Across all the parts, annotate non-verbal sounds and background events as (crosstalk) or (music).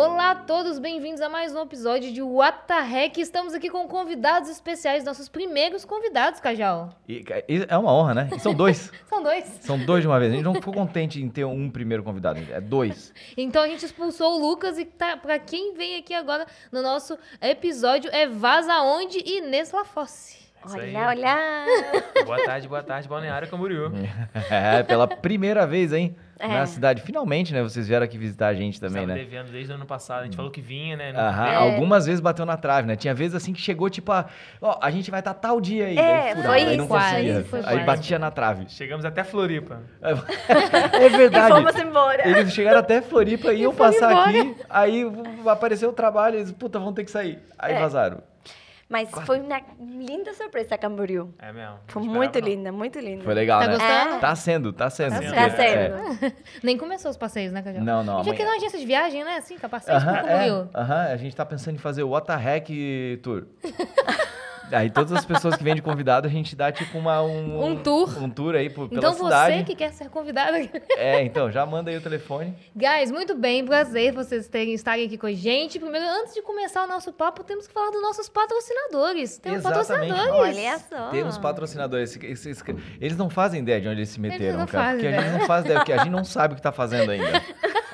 Olá a todos, bem-vindos a mais um episódio de What the Heck. Estamos aqui com convidados especiais, nossos primeiros convidados, Cajal. E, e é uma honra, né? E são dois. (laughs) São dois. São dois de uma vez. A gente não ficou contente em ter um primeiro convidado, é dois. Então a gente expulsou o Lucas e tá, pra quem vem aqui agora no nosso episódio é Vaza Onde e Inês Lafosse. Olha, olha. Boa tarde, boa tarde, Balneário Camboriú. (laughs) É, pela primeira vez, hein? É. Na cidade. Finalmente, né? Vocês vieram aqui visitar a gente também, Estava né? devendo desde o ano passado. A gente falou que vinha, né? Não Aham. Algumas vezes bateu na trave, né? Tinha vezes assim que chegou, tipo, a, ó, a gente vai estar tal dia aí. É, furava, foi aí não isso, conseguia. quase, foi aí quase. batia na trave. Chegamos até Floripa. É E (laughs) verdade. fomos embora. Eles chegaram até Floripa (laughs) e iam passar embora. aqui, aí apareceu o trabalho, eles, puta, vão ter que sair. Aí É. vazaram. Mas foi uma linda surpresa Camboriú. É mesmo. Foi muito não. linda, muito linda. Foi legal, Tá né? gostando? É. Tá sendo, tá sendo. Tá Tá sendo. sendo. (laughs) Nem começou os passeios, né, Cajal? Não, não, A gente aqui amanhã. na agência de viagem, né? Assim, capacete, Aham, como é, eu. aham, a gente tá pensando em fazer o What the Heck Tour. (laughs) Aí todas as pessoas que vêm de convidado, a gente dá tipo uma, um... Um tour. Um tour aí por, pela Então você cidade. que quer ser convidado aqui. É, então, já manda aí o telefone. Guys, muito bem, prazer vocês terem, estarem aqui com a gente. Primeiro, antes de começar o nosso papo, temos que falar dos nossos patrocinadores. Temos Exatamente. patrocinadores. Olha só. Temos patrocinadores. Eles não fazem ideia de onde eles se meteram, não cara. fazem Porque a gente não faz ideia, porque a gente não (laughs) sabe o que tá fazendo ainda.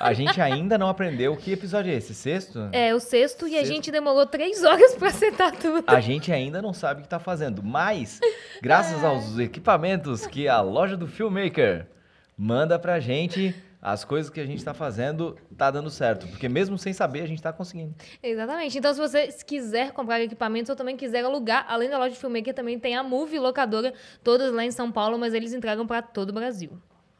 A gente ainda não aprendeu. Que episódio é esse? Sexto? É, o sexto, e a Sexto. gente demorou três horas pra acertar tudo. A gente ainda não sabe o que está fazendo, mas graças aos equipamentos que a loja do Filmmaker manda pra gente, as coisas que a gente está fazendo tá dando certo, porque mesmo sem saber a gente tá conseguindo. Exatamente. Então, se você quiser comprar equipamentos ou também quiser alugar, além da loja de filmmaker, também tem a Move Locadora, todas lá em São Paulo, mas eles entregam pra todo o Brasil.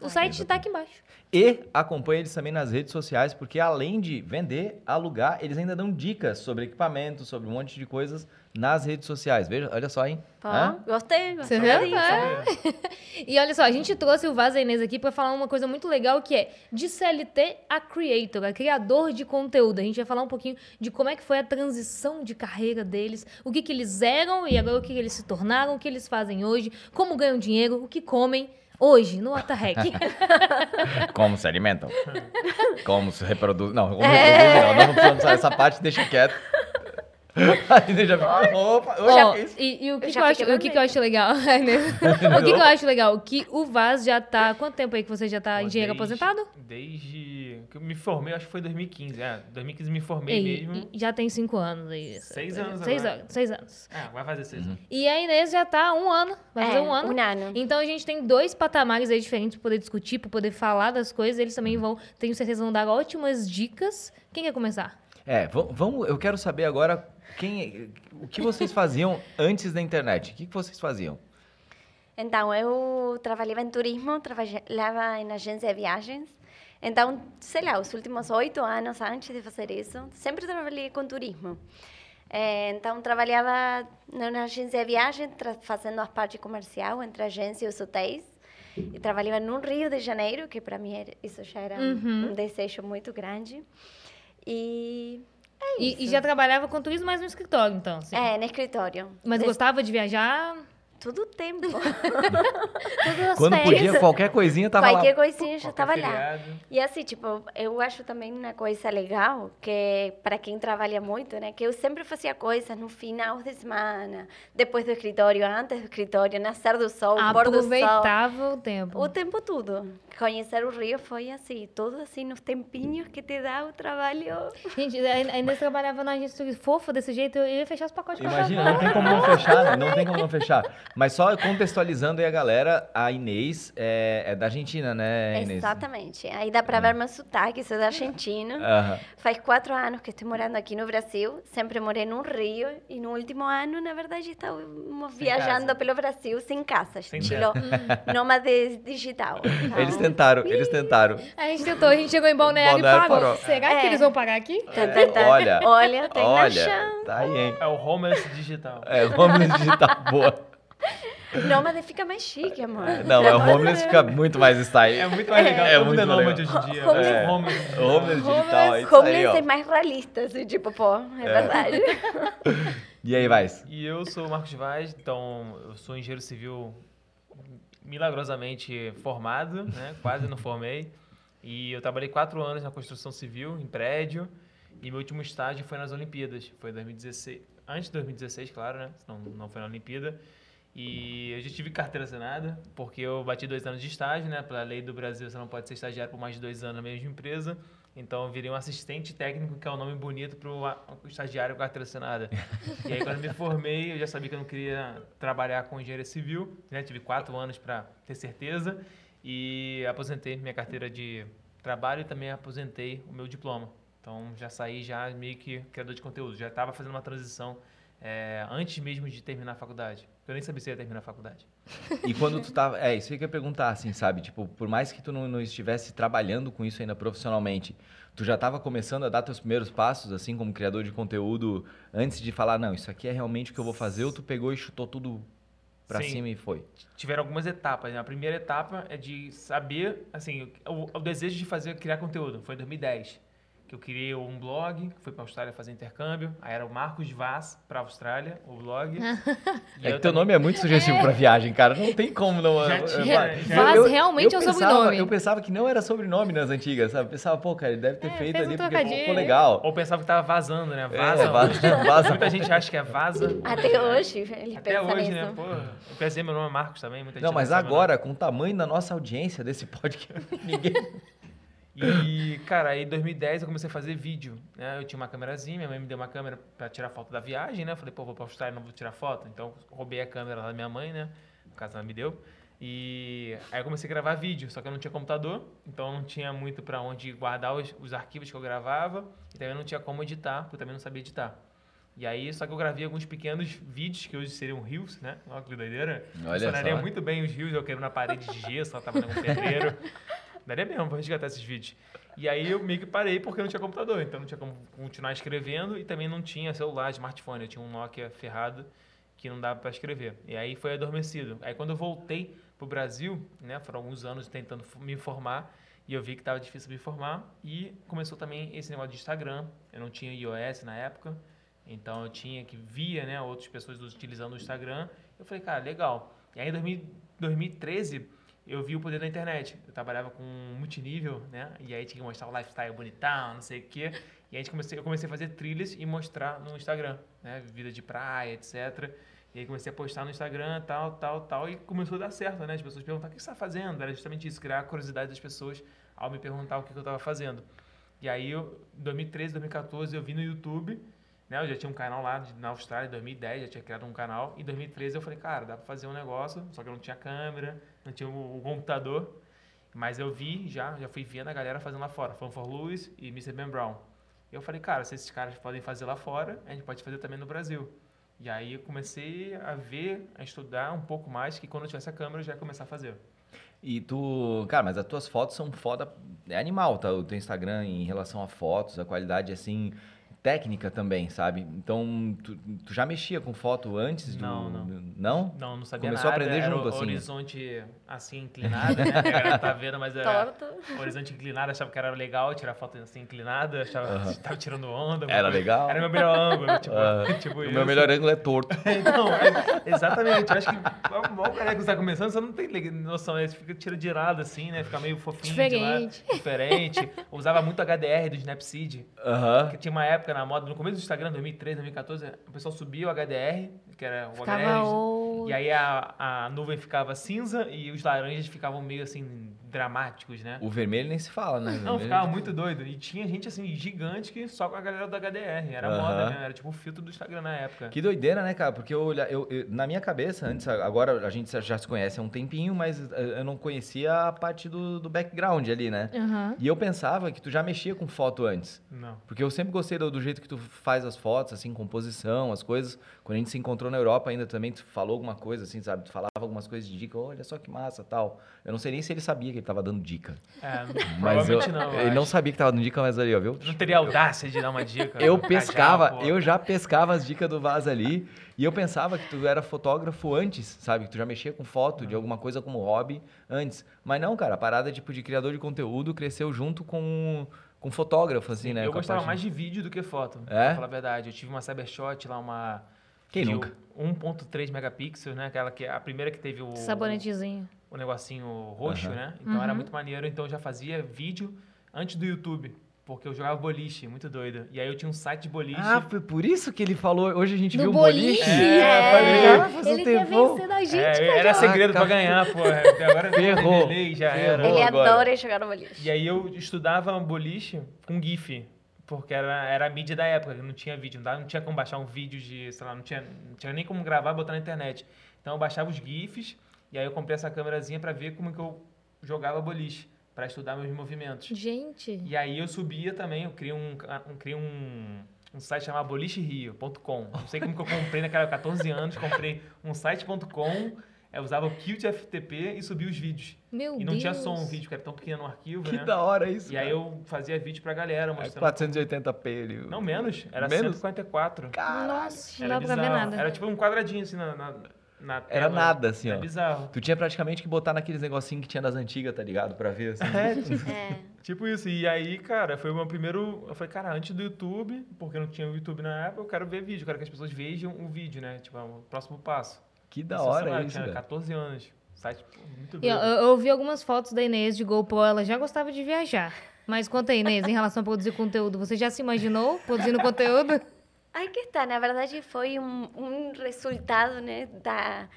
O site tá aqui embaixo. E acompanhe eles também nas redes sociais, porque além de vender, alugar, eles ainda dão dicas sobre equipamentos, sobre um monte de coisas nas redes sociais. Veja, olha só, hein? Pô, Hã? gostei, Você gostei viu? É. (laughs) E olha só, a gente trouxe o Vaza Inês aqui para falar uma coisa muito legal que é de CLT a creator, a criador de conteúdo. A gente vai falar um pouquinho de como é que foi a transição de carreira deles, o que, que eles eram e agora o que, que eles se tornaram, o que eles fazem hoje, como ganham dinheiro, o que comem hoje no Heck. (laughs) Como se alimentam? (laughs) Como se reproduzem? Não, como reproduzem não. Não precisamos essa parte, deixa quieto. (laughs) Aí já fica, opa, eu já fiz. e, e o que, Eu que eu acho, o que, que eu acho legal? (laughs) Né? (laughs) o que, que eu acho legal? Que o Vaz já tá. Quanto tempo aí que você já tá Pô, engenheiro desde- aposentado? Desde que eu me formei, acho que foi 2015. É, 2015 me formei E- mesmo. e já tem cinco anos aí. Seis anos Seis agora. anos. Seis anos. É, vai fazer seis. Uhum. E a Inês já tá um ano. Vai fazer É, um ano. um ano. Então a gente tem dois patamares aí diferentes para poder discutir, para poder falar das coisas. Eles também vão, tenho certeza, vão dar ótimas dicas. Quem quer começar? É, va- vamos, eu quero saber agora quem, o que vocês faziam antes da internet. O que, que vocês faziam? Então, eu trabalhava em turismo, trabalhava em agência de viagens. Então, sei lá, os últimos oito anos antes de fazer isso, sempre trabalhei com turismo. Eh, Então, trabalhava na agência de viagem, tra- fazendo a parte comercial entre a agência e os hotéis. E trabalhava no Rio de Janeiro, que para mim era- isso já era um- Uhum. um desejo muito grande. E é E, isso. e já trabalhava com turismo, mas no escritório, então. assim. É, no escritório. Mas Des- gostava de viajar Todo o tempo. (laughs) Quando férias. podia, qualquer coisinha tava Qualquer lá. coisinha já Qualquer estava lá. feriado. E assim, tipo, eu acho também uma coisa legal, que para quem trabalha muito, né? Que eu sempre fazia coisas no final de semana, depois do escritório, antes do escritório, nascer do sol, pôr do sol. Aproveitava o tempo. O tempo todo. Conhecer o Rio foi assim, tudo assim, nos tempinhos que te dá o trabalho. Gente, a a Inês trabalhava na turística fofa desse jeito, eu ia fechar os pacotes com a chave Imagina, na não tem como não fechar, né? não tem como não fechar. Mas só contextualizando aí a galera, a Inês é, é da Argentina, né, Inês? Exatamente. Aí dá para ver meu sotaque, sou da Argentina. Faz quatro anos que estou morando aqui no Brasil. Sempre morei no Rio. E no último ano, na verdade, estamos viajando casa. pelo Brasil sem casa. Sem estilo nômade digital. Então, (laughs) Eles tentaram, eles tentaram. A gente tentou, a gente chegou em Balneário, Balneário e parou. parou. Será que É. eles vão parar aqui? tan. Olha, Olha, tem na Olha, chão. tá aí, hein? É o homeless digital. É, homeless digital, (laughs) boa. Nômade fica mais chique, amor. Não, é o homeless fica muito mais style. É muito mais legal. É mundo muito é nômade legal. hoje em dia. Homeless- né? É. Homeless digital. Homeless digital, é Homeless ó. é mais realista, assim, tipo, pô, é, verdade. (laughs) E aí, vai. E eu sou o Marcos Vaz, então eu sou engenheiro civil milagrosamente formado, né? Quase não formei. E eu trabalhei quatro anos na construção civil, em prédio. E meu último estágio foi nas Olimpíadas, foi em 2016. Antes de 2016, claro, né? Não, não foi na Olimpíada. E eu já tive carteira assinada, porque eu bati dois anos de estágio, né? Pela lei do Brasil, você não pode ser estagiário por mais de dois anos na mesma empresa. Então eu virei um assistente técnico, que é um nome bonito para o estagiário com carteira assinada. (laughs) e aí quando eu me formei, eu já sabia que eu não queria trabalhar com engenharia civil, né? Tive quatro anos para ter certeza e aposentei minha carteira de trabalho e também aposentei o meu diploma. Então já saí já meio que criador de conteúdo, já estava fazendo uma transição é, antes mesmo de terminar a faculdade. Eu nem sabia se ia terminar a faculdade. E quando tu tava. É, isso que eu ia perguntar, assim, sabe? Tipo, por mais que tu não, não estivesse trabalhando com isso ainda profissionalmente, tu já estava começando a dar teus primeiros passos, assim, como criador de conteúdo, antes de falar, não, isso aqui é realmente o que eu vou fazer, ou tu pegou e chutou tudo pra Sim. cima e foi? Tiveram algumas etapas. Né? A primeira etapa é de saber, assim, o, o desejo de fazer, criar conteúdo. Foi em 2010 que eu criei um blog, fui para a Austrália fazer intercâmbio. Aí era o Marcos Vaz para a Austrália, o blog. (laughs) É que teu nome é muito sugestivo pra viagem, cara. Não tem como não. Já eu- tinha, eu- já- Vaz eu- realmente eu é o pensava- sobrenome. Eu pensava que não era sobrenome nas antigas, sabe? Eu pensava, pô, cara, ele deve ter É, feito fez um ali porque ficou legal. Ou pensava que tava vazando, né? É, Vaza. vaza- (laughs) vaza. Muita gente acha que é vaza. Até hoje, eles Até pensam hoje, nisso. né? Pô, eu pensei, meu nome é Marcos também. Muita Não, gente mas sabe meu agora, com o tamanho da nossa audiência desse podcast, (laughs) ninguém. E, cara, aí em 2010 eu comecei a fazer vídeo, né? Eu tinha uma câmerazinha, minha mãe me deu uma câmera pra tirar foto da viagem, né? Eu falei, pô, vou pra Austrália, não vou tirar foto. Então, roubei a câmera lá da minha mãe, né? No caso, ela me deu. E aí eu comecei a gravar vídeo, só que eu não tinha computador, então eu não tinha muito pra onde guardar os, os arquivos que eu gravava. E também não tinha como editar, porque eu também não sabia editar. E aí, só que eu gravei alguns pequenos vídeos, que hoje seriam reels, né? Olha que doideira. Olha Funcionaria só. muito bem os reels, eu quebrando na parede de gesso, ela tava com pedreiro. (laughs) Daria mesmo pra resgatar esses vídeos. E aí eu meio que parei porque não tinha computador, então não tinha como continuar escrevendo e também não tinha celular, smartphone. Eu tinha um Nokia ferrado que não dava para escrever. E aí foi adormecido. Aí quando eu voltei pro Brasil, né, foram alguns anos tentando me informar e eu vi que estava difícil me informar e começou também esse negócio de Instagram. Eu não tinha iOS na época, então eu tinha que via, né, outras pessoas utilizando o Instagram. Eu falei, cara, legal. E aí em 2000 2013 eu vi o poder da internet. Eu trabalhava com multinível, né? E aí tinha que mostrar o lifestyle bonitão, não sei o quê. E aí a gente comecei, eu comecei a fazer trilhas e mostrar no Instagram, né? Vida de praia, etc. E aí comecei a postar no Instagram, tal, tal, tal. E começou a dar certo, né? As pessoas perguntavam, o que você está fazendo? Era justamente isso, criar a curiosidade das pessoas ao me perguntar o que eu estava fazendo. E aí, em 2013, 2014, eu vi no YouTube, né? Eu já tinha um canal lá de- na Austrália, em 2010, já tinha criado um canal. Em 2013 eu falei, cara, dá pra fazer um negócio, só que eu não tinha câmera, não tinha o, o computador. Mas eu vi já, já fui vendo a galera fazendo lá fora, Fan for Lewis e Mr. Ben Brown. Eu falei, cara, se esses caras podem fazer lá fora, a gente pode fazer também no Brasil. E aí eu comecei a ver, a estudar um pouco mais, que quando eu tivesse a câmera eu já ia começar a fazer. E tu, cara, mas as tuas fotos são foda, é animal, tá? O teu Instagram em relação a fotos, a qualidade assim técnica também, sabe? Então, tu, tu já mexia com foto antes do Não, não. do- não? Não, não sabia Começou a nada. aprender era junto, o assim. horizonte assim, inclinado, né? Que a galera tá vendo, mas era Torto. horizonte inclinado, achava que era legal tirar foto assim inclinada, achava que tava tirando onda. Era legal? Era meu melhor ângulo, (laughs) tipo, Ah, tipo o isso. meu melhor ângulo é torto. (laughs) Então, é- exatamente. Eu acho que mal o cara que está começando, você não tem noção, né? Você fica tira de lado assim, né? Fica meio fofinho. de lado, Diferente. diferente. Eu usava muito HDR do Snapseed. Aham. Que tinha uma época na moda, no começo do Instagram, 2013, 2014, o pessoal subia o HDR, que era o Ficava HDR. o... E aí a, a nuvem ficava cinza e os laranjas ficavam meio assim, dramáticos, né? O vermelho nem se fala, né? Não, ficava muito doido. E tinha gente assim, gigante que só com a galera do HDR. Era moda, né? Era tipo o filtro do Instagram na época. Que doideira, né, cara? Porque eu, eu, eu- na minha cabeça, antes, agora a gente já se conhece há um tempinho, mas eh, eu não conhecia a parte do, do background ali, né? E eu pensava que tu já mexia com foto antes. Não. Porque eu sempre gostei do, do jeito que tu faz as fotos, assim, composição, as coisas. Quando a gente se encontrou na Europa ainda também, tu falou alguma coisa, assim, sabe? Tu falava algumas coisas de dica, olha só que massa, tal. Eu não sei nem se ele sabia que ele tava dando dica. É, Mas eu, não. eu ele não acho. sabia que tava dando dica, mas ali, ó, viu? Não teria audácia de dar uma dica. Eu Cajá, pescava, eu já pescava as dicas do Vaz ali. E eu pensava que tu era fotógrafo antes, sabe? Que tu já mexia com foto de alguma coisa como hobby antes. Mas não, cara, a parada tipo de criador de conteúdo cresceu junto com, com fotógrafo, assim, né? Eu gostava mais de vídeo do que foto, É? pra falar a verdade. Eu tive uma Cybershot lá, uma... Quem de nunca? 1.3 megapixels, né? Aquela que a primeira que teve o... Sabonetezinho. o negocinho roxo, Aham. né? Então era Uhum. muito maneiro. Então eu já fazia vídeo antes do YouTube. Porque eu jogava boliche, muito doido. E aí eu tinha um site de boliche. Ah, foi por isso que ele falou. Hoje a gente Do viu um boliche? boliche. É, falei, é. ah, faz um Ele quer tempão. vencer da gente, É, era segredo pra Caraca. ganhar, pô. Agora Ferrou. já era. Ele agora. adora jogar no boliche. E aí eu estudava boliche com GIF. Porque era, era a mídia da época, não tinha vídeo, não, dava- não tinha como baixar um vídeo de, sei lá, não tinha, não tinha nem como gravar e botar na internet. Então eu baixava os GIFs e aí eu comprei essa câmerazinha pra ver como que eu jogava boliche, pra estudar meus movimentos. Gente. E aí eu subia também, eu criei um, um, criei um, um site chamado bolicherio.com. Não sei como que eu comprei naquela 14 anos, comprei um site.com, eu usava o Qt FTP e subia os vídeos. Meu E não Deus. tinha som, o vídeo porque era tão pequeno no arquivo, Que né? da hora isso. E aí cara. eu fazia vídeo pra galera, É mostrando... 480p ali. Não, menos. Era Menos? 144. Nossa, não Era dá pra ver nada. Era tipo um quadradinho assim na, na, na Era nada, assim, É ó. bizarro. Tu tinha praticamente que botar naqueles negocinhos que tinha das antigas, tá ligado? Pra ver, assim. (laughs) (laughs) É. Tipo isso. E aí, cara, foi o meu primeiro... Eu falei, cara, antes do YouTube, porque não tinha o YouTube na época, eu quero ver vídeo. Eu quero que as pessoas vejam o vídeo, né? Tipo, é o próximo passo. Que da Sensacional. hora Eu isso, tinha velho. 14 anos. Site muito E, ó, doido. eu, eu vi algumas fotos da Inês de GoPro, ela já gostava de viajar. Mas conta aí, Inês, em relação a produzir conteúdo, você já se imaginou produzindo conteúdo? Aí que está, na verdade foi um, um resultado, né, da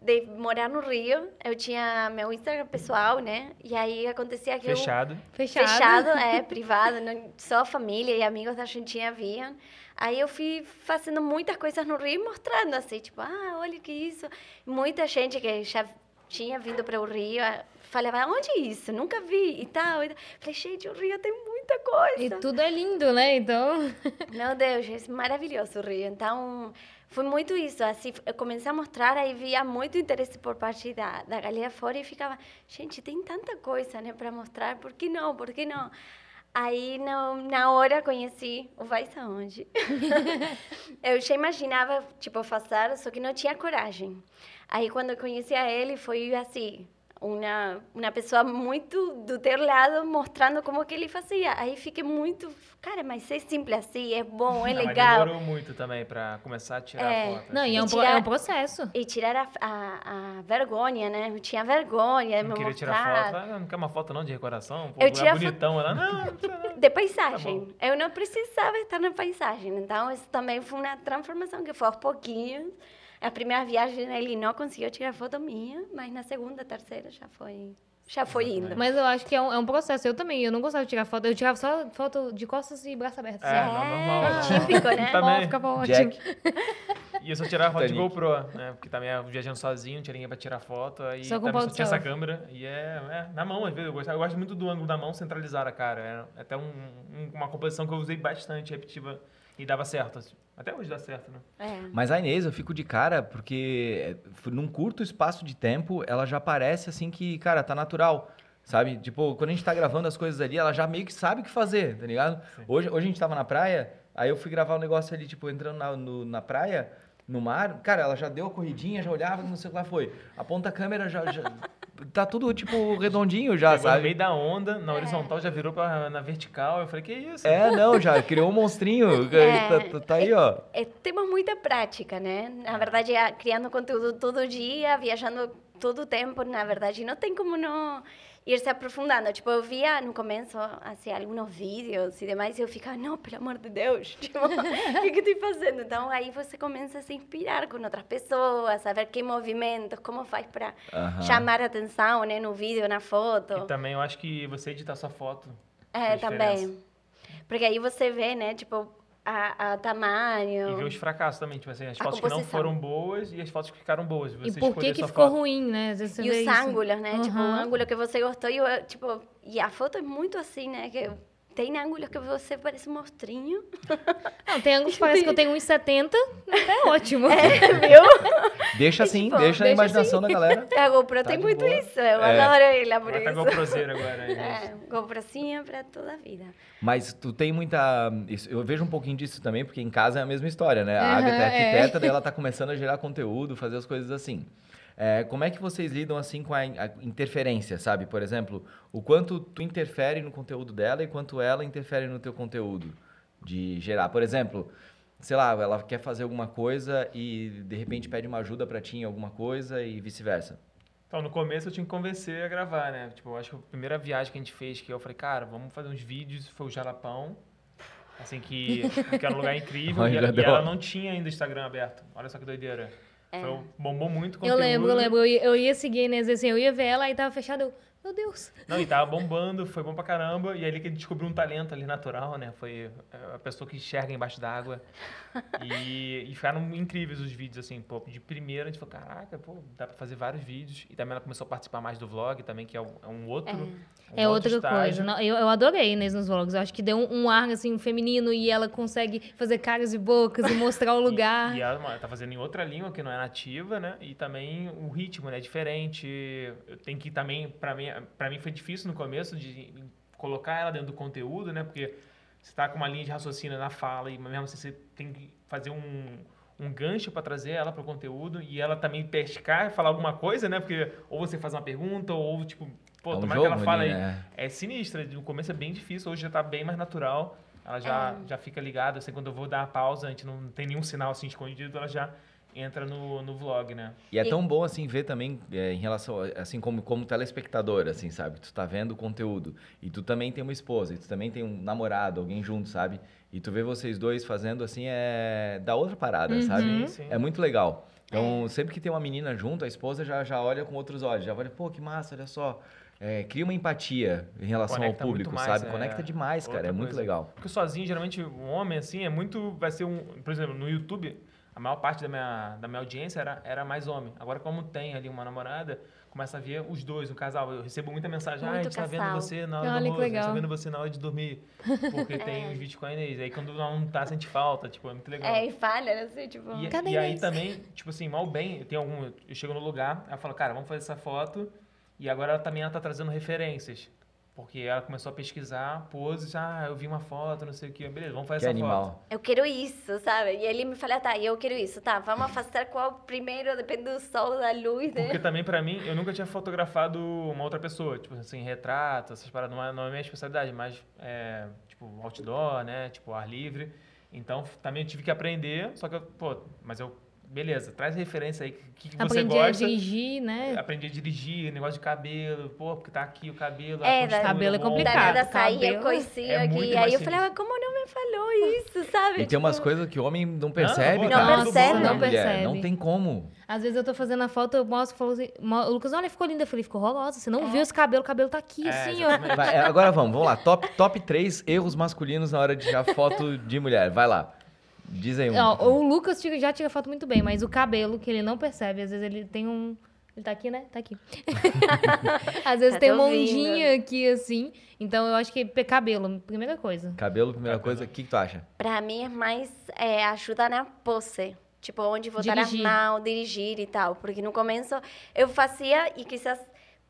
de morar no Rio. Eu tinha meu Instagram pessoal, né? E aí acontecia que eu Fechado. Fechado. fechado, é, (laughs) privado, não, só família e amigos da Argentina viam. Aí eu fui fazendo muitas coisas no Rio, mostrando assim, tipo, ah, olha que isso. Muita gente que já tinha vindo para o Rio ah, falava, onde é isso? Nunca vi e tal. E tal. Falei, gente, o Rio tem muita coisa. E tudo é lindo, né? Então. Meu Deus, é maravilhoso o Rio. Então, foi muito isso. Assim, eu comecei a mostrar, aí via muito interesse por parte da, da galera fora e ficava, gente, tem tanta coisa, né, para mostrar, por que não? Por que não? Aí, na, na hora, conheci o Vai Saúde. (laughs) eu já imaginava, tipo, fazer, só que não tinha coragem. Aí, quando eu conheci a ele, foi assim, uma, uma pessoa muito do teu lado, mostrando como que ele fazia. Aí fiquei muito, cara, mas é simples assim, é bom, é Não, mas legal. demorou muito também pra começar a tirar É. foto. Não, e é um, E tirar- é um processo. E tirar a, a, a vergonha, né? Eu tinha vergonha Não queria mostrar. tirar foto. Ah, não quer uma foto não de recordação? Pô, Eu é fo- bonitão. Ela, não, não. De paisagem. Tá eu não precisava estar na paisagem. Então, isso também foi uma transformação que foi aos pouquinhos. A primeira viagem ele não conseguiu tirar foto minha, mas na segunda, terceira já foi, já foi indo. Mas eu acho que é um, é um processo. Eu também, eu não gostava de tirar foto. Eu tirava só foto de costas e braço aberto. É, assim. não, normal. É, típico, né? Também. ficava ótimo. Jack. (laughs) E eu só tirava foto de. GoPro, né? Porque também eu viajando sozinho, não tinha ninguém pra tirar foto. Aí Só com só tinha essa câmera. E é, é, na mão, às vezes. Eu gosto, eu gosto muito do ângulo da mão centralizar a cara. É até um- um- uma composição que eu usei bastante, repetitiva. E dava certo. assim. Até hoje dá certo, né? É. Mas a Inês, eu fico de cara porque é, num curto espaço de tempo, ela já parece assim que, cara, tá natural. Sabe? Tipo, quando a gente tá gravando as coisas ali, ela já meio que sabe o que fazer, tá ligado? Hoje, hoje a gente tava na praia, aí eu fui gravar um negócio ali, tipo, entrando na, no- na praia, no mar. Cara, ela já deu a corridinha, já olhava, não sei o que lá foi. Aponta a câmera, já. já tá tudo, tipo, redondinho já, no sabe? meio da onda, na horizontal já virou pra, na vertical. Eu falei, que isso? É, não, já criou um monstrinho. É. Tá, tá- tá aí, ó. É, temos muita prática, né? Na verdade, é, criando conteúdo todo dia, viajando todo o tempo, na verdade, não tem como não ir se aprofundando. Tipo, eu via no começo, assim, alguns vídeos e demais, e eu ficava, não, pelo amor de Deus, (laughs) tipo, o que, que eu estou fazendo? Então, aí você começa a se inspirar com outras pessoas, a ver que movimentos, como faz para chamar a atenção, né, no vídeo, na foto. E também eu acho que você editar sua foto. É, faz também. diferença. Porque aí você vê, né, tipo, a, a tamanho. E ver os fracassos também, tipo assim, as A fotos que não composição. foram boas e as fotos que ficaram boas. Você E por que que ficou foto. ruim, né? E os isso. ângulos, né? Tipo, o ângulo que você gostou e, tipo, e a foto é muito assim, né? Que tem ângulos que você parece um monstrinho. (laughs) Não, tem ângulos que parece que eu tenho 1,70. É ótimo. (laughs) Viu? Deixa (laughs) assim, tipo, deixa a deixa imaginação da galera. A GoPro Tá tem muito boa. isso. Eu É. adoro ela por Vai tá isso. GoProzeiro agora. aí, É, GoProzinha pra toda a vida. Mas tu tem muita. isso- Eu vejo um pouquinho disso também, porque em casa é a mesma história, né? A Aham, Agatha é é. arquiteta, daí ela tá começando a gerar conteúdo, fazer as coisas assim. É, como é que vocês lidam assim com a, a interferência, sabe? Por exemplo, o quanto tu interfere no conteúdo dela e quanto ela interfere no teu conteúdo de gerar. Por exemplo, sei lá, ela quer fazer alguma coisa e de repente pede uma ajuda pra ti em alguma coisa e vice-versa. Então, no começo eu tinha que convencer a gravar, né? Tipo, eu acho que a primeira viagem que a gente fez, que eu falei, cara, vamos fazer uns vídeos, foi o Jalapão. Assim, que, que era um lugar (laughs) incrível. E, já e ela não tinha ainda Instagram aberto. Olha só que doideira. É. Foi, bombou muito Eu conteúdo. lembro, eu lembro. Eu ia, eu ia seguir a Inês assim, eu ia ver ela e tava fechado. Eu, meu Deus. Não, e tava bombando, foi bom pra caramba. E aí ali que ele descobriu um talento ali natural, né? Foi é, a pessoa que enxerga embaixo d'água. (laughs) E, e ficaram incríveis os vídeos, assim, pô. De primeira a gente falou, caraca, pô, dá pra fazer vários vídeos. E também ela começou a participar mais do vlog também, que é um, é um outro. um É outro outra estágio. coisa. Não, eu, eu adorei Inês nos vlogs. Eu acho que deu um, um ar, assim, feminino e ela consegue fazer caras e bocas e mostrar o (laughs) lugar. E, e ela mano, tá fazendo em outra língua que não é nativa, né? E também o ritmo, né? É diferente. Tenho que também, pra mim, pra mim foi difícil no começo de colocar ela dentro do conteúdo, né? Porque você tá com uma linha de raciocínio na fala e mesmo assim você tem que fazer um, um gancho para trazer ela pro conteúdo e ela também pescar e falar alguma coisa, né? Porque ou você faz uma pergunta ou tipo, pô, É um tomara que ela fala ali, aí. né? É sinistra, no começo é bem difícil, hoje já tá bem mais natural. Ela já, já fica ligada, assim, quando eu vou dar a pausa, a gente não tem nenhum sinal assim escondido, ela já entra no, no vlog, né? E é tão bom, assim, ver também, é, em relação, assim, como, como telespectador, assim, sabe? Tu tá vendo o conteúdo. E tu também tem uma esposa, e tu também tem um namorado, alguém junto, sabe? E tu vê vocês dois fazendo, assim, é... da outra parada, sabe? Sim, sim. É muito legal. Então, sempre que tem uma menina junto, a esposa já, já olha com outros olhos. Já olha, pô, que massa, olha só. É, cria uma empatia em relação Conecta ao público, mais, sabe? é. Conecta demais, cara. Outra É muito coisa. legal. Porque sozinho, geralmente, um homem, assim, é muito... Vai ser um... Por exemplo, no YouTube, a maior parte da minha, da minha audiência era, era mais homem. Agora, como tem ali uma namorada, começa a ver os dois, um casal. Eu recebo muita mensagem, ah, a Muito gente tá vendo você na hora Olha do almoço, a gente tá vendo você na hora de dormir. Porque (laughs) tem os vídeos com a Inês. Aí quando não tá, sente falta, tipo, é muito legal. É, e falha, assim, tipo... E, Cadê e aí também, tipo assim, mal bem, tem algum. Eu chego no lugar, ela fala, cara, vamos fazer essa foto. E agora ela também ela tá trazendo referências. Porque ela começou a pesquisar poses, ah, eu vi uma foto, não sei o que. Beleza, vamos fazer Que essa foto. animal. Eu quero isso, sabe? E ele me fala, tá, eu quero isso, tá, vamos fazer qual primeiro, depende do sol, da luz, Porque né? também, pra mim, eu nunca tinha fotografado uma outra pessoa. Tipo assim, retrato, essas paradas. Não é, não é minha especialidade, mas, é, tipo, outdoor, né? Tipo, ar livre. Então, também eu tive que aprender. Só que, eu, pô, mas eu... Beleza, traz referência aí. O que, que você Aprendi a gosta. dirigir, né? Aprendi a dirigir, negócio de cabelo, pô, porque tá aqui o cabelo. É, a postura, cabelo é ombro. complicado. Da saía coisinho É aqui. Aí eu simples. falava, como não me falou isso, sabe? E tem umas Tipo, coisas que o homem não percebe, cara. Não percebe. Não mulher. percebe. Não tem como. Às vezes eu tô fazendo a foto, eu mostro, falo assim, o Lucas, olha, ficou linda. Eu falei, ficou horrorosa. Você não viu esse cabelo, o cabelo tá aqui, É, assim, ó. Vai, é, agora vamos, vamos lá. Top, top 3 erros masculinos na hora de tirar foto de mulher. Vai lá. Diz aí um. Ó, o Lucas já tira foto muito bem, mas o cabelo, que ele não percebe, às vezes ele tem um. Ele tá aqui, né? Tá aqui. (laughs) às vezes Tá tem te uma ondinha aqui, assim. Então eu acho que cabelo, primeira coisa. Cabelo, primeira Cabelo. coisa, o que, que tu acha? Pra mim é mais é, ajuda na pose. Tipo, onde botar Dirigir. as mãos, dirigir e tal. Porque no começo eu fazia e quizás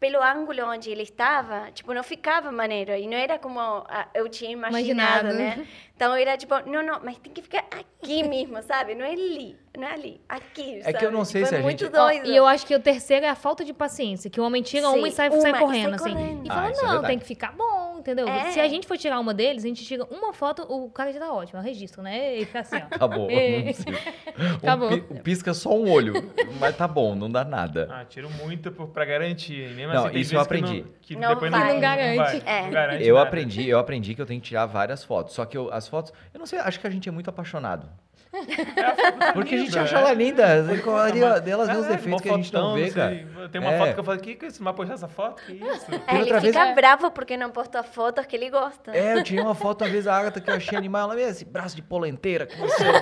pelo ângulo onde ele estava, tipo, não ficava maneiro. E não era como ah, eu tinha imaginado, Imaginado. né? Então era tipo, não, não, mas tem que ficar aqui mesmo, sabe? Não é ali, não é ali, aqui, É que eu sabe? não sei Tipo, se é a muito gente- doido. e eu acho que o terceiro é a falta de paciência, que o homem tira uma Sim, e sai, uma sai e sai correndo, assim. correndo. E Ah, fala, é não, verdade. tem que ficar bom, entendeu? É. Se a gente for tirar uma deles, a gente tira uma foto, o cara já tá ótimo, é o registro, né? E fica assim, ó. (laughs) Acabou. É. Um Acabou. pi- um pisca só um olho, mas tá bom, não dá nada. Ah, tiro muito por- pra garantir. Mesmo Não, assim, isso eu vezes que aprendi. não- Que Não depois vai. não, Não garante. vai, É. não garante Eu nada. aprendi, eu aprendi que eu tenho que tirar várias fotos. Só que eu- as fotos, eu não sei, acho que a gente é muito apaixonado. Porque a gente linda, acha é. ela linda. Pô, Maria, mas- delas vê os É, defeitos que a gente não vê, sei. cara. Tem uma É. foto que eu falo, que que é isso? Vai postar essa foto? Que isso? É, ele outra vez- fica bravo porque não postou fotos que ele gosta. É, eu tinha uma foto uma vez da Agatha que eu achei animal. Ela esse braço de polenteira que não sei o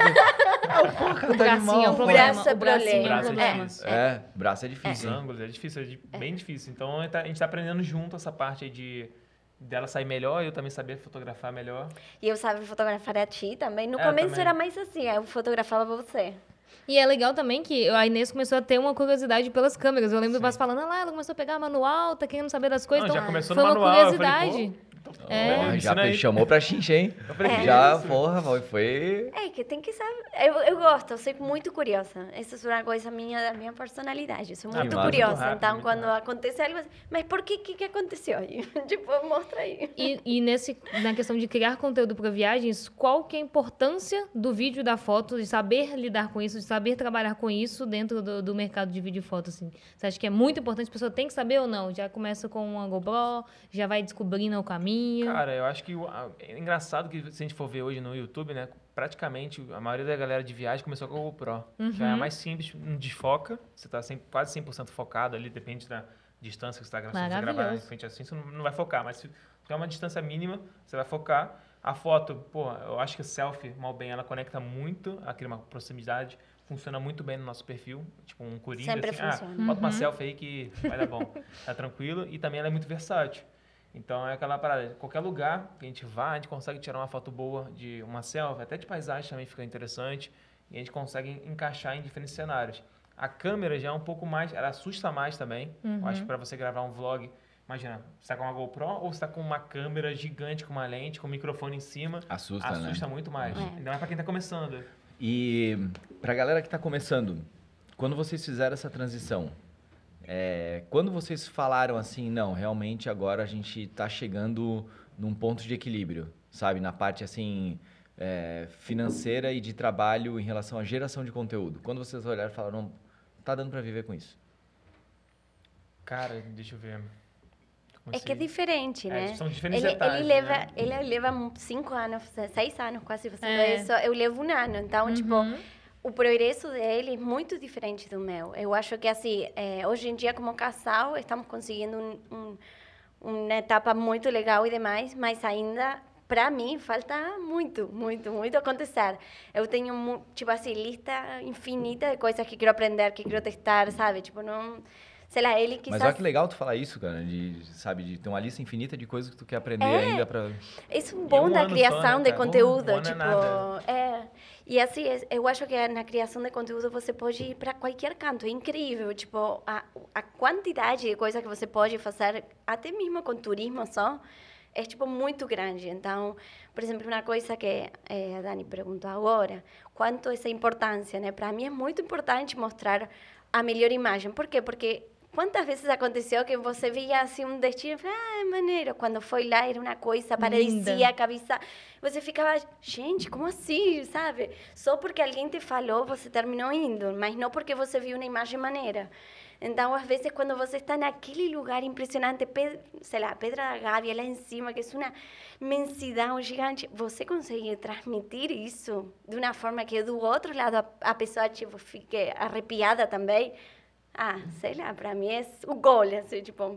pô, cara, tá bracinho é animal. Braço é o bracinho é um problema. Braço é problema. difícil. É, braço é Os difícil. hein? ângulos, é difícil, é bem difícil. Então a gente, tá, a gente tá aprendendo junto essa parte aí de dela sair melhor eu também saber fotografar melhor. E eu sabia fotografar a ti também. No É, começo também. era mais assim, eu fotografava você. E é legal também que a Inês começou a ter uma curiosidade pelas câmeras. Eu lembro do Vasco falando, ah lá, ela começou a pegar manual, tá querendo saber das coisas. Não, então, já começou foi no uma manual. eu falei, curiosidade. Então, É. Porra, já aí. chamou pra xincha, hein? Que Já, isso? porra, foi-. É que tem que saber. Eu, eu gosto, eu sou muito curiosa. Essa é uma coisa minha da minha personalidade. Eu sou Ah, muito massa. curiosa. Muito rápido, então, quando rápido. acontece algo assim, mas por que que, que aconteceu aí? (laughs) tipo, mostra aí. E, e nesse, na questão de criar conteúdo para viagens, qual que é a importância do vídeo e da foto, de saber lidar com isso, de saber trabalhar com isso dentro do, do mercado de vídeo e foto, assim? Você acha que é muito importante, a pessoa tem que saber ou não? Já começa com uma GoPro, já vai descobrindo o caminho? Cara, eu acho que o- é engraçado que se a gente for ver hoje no YouTube, né? Praticamente a maioria da galera de viagem começou com a GoPro. Que é a mais simples, não desfoca. Você tá sempre, quase 100% focado ali, depende da distância que você está gravando. Se você gravar em frente assim, você não, vai focar. Mas se tiver uma distância mínima, você vai focar. A foto, pô, eu acho que a selfie, mal bem, ela conecta muito, aqui uma proximidade. Funciona muito bem no nosso perfil. Tipo, um coringa, Sempre assim. funciona. Ah, bota uma Uhum. selfie aí que vai dar bom. (laughs) tá tranquilo. E também ela é muito versátil. Então é aquela parada, qualquer lugar que a gente vá, a gente consegue tirar uma foto boa de uma selfie, até de paisagem também fica interessante, e a gente consegue encaixar em diferentes cenários. A câmera já é um pouco mais, ela assusta mais também. Eu acho que para você gravar um vlog, imagina, você tá com uma GoPro ou você tá com uma câmera gigante com uma lente, com um microfone em cima, Assusta, né? assusta muito mais. É. Ainda mais para quem tá começando. E pra galera que tá começando, quando vocês fizeram essa transição, é, quando vocês falaram assim, não, realmente agora a gente tá chegando num ponto de equilíbrio, sabe? Na parte assim é, financeira e de trabalho em relação à geração de conteúdo. Quando vocês olharam e falaram, não, tá dando pra viver com isso. Cara, deixa eu ver. É que é diferente, É, né? são diferentes ele, etapas, ele leva, né? ele leva cinco anos, seis anos quase fazendo É. isso. Eu levo um ano. Então, tipo, Uhum. O progresso dele é muito diferente do meu. Eu acho que, assim, eh, hoje em dia, como casal, estamos conseguindo um, um, uma etapa muito legal e demais, mas ainda, para mim, falta muito, muito, muito acontecer. Eu tenho, tipo assim, lista infinita de coisas que quero aprender, que quero testar, sabe? Tipo, não... Sei lá, ele quizás... Mas olha que legal tu falar isso, cara, de, sabe, de ter uma lista infinita de coisas que tu quer aprender É. ainda pra... Isso é um bom um da ano só, criação né, de? Um- conteúdo, um ano é tipo, é. E assim, é- eu acho que na criação de conteúdo você pode ir para qualquer canto, é incrível, tipo, a, a quantidade de coisas que você pode fazer, até mesmo com turismo só, é tipo muito grande. Então, por exemplo, uma coisa que eh, a Dani perguntou agora, quanto essa importância, né? Para mim é muito importante mostrar a melhor imagem. Por quê? Porque quantas vezes aconteceu que você via assim um destino ah, é maneiro. Quando foi lá era uma coisa paradisíaca, bizarra. Você ficava, gente, como assim, sabe? Só porque alguém te falou, você terminou indo, mas não porque você viu uma imagem maneira. Então, às vezes, quando você está naquele lugar impressionante, sei lá, Pedra da Gávea lá em cima, que é uma imensidão gigante, você consegue transmitir isso de uma forma que do outro lado a, a pessoa tipo, fique arrepiada também. Ah, sei lá, para mim é o gol, assim, tipo,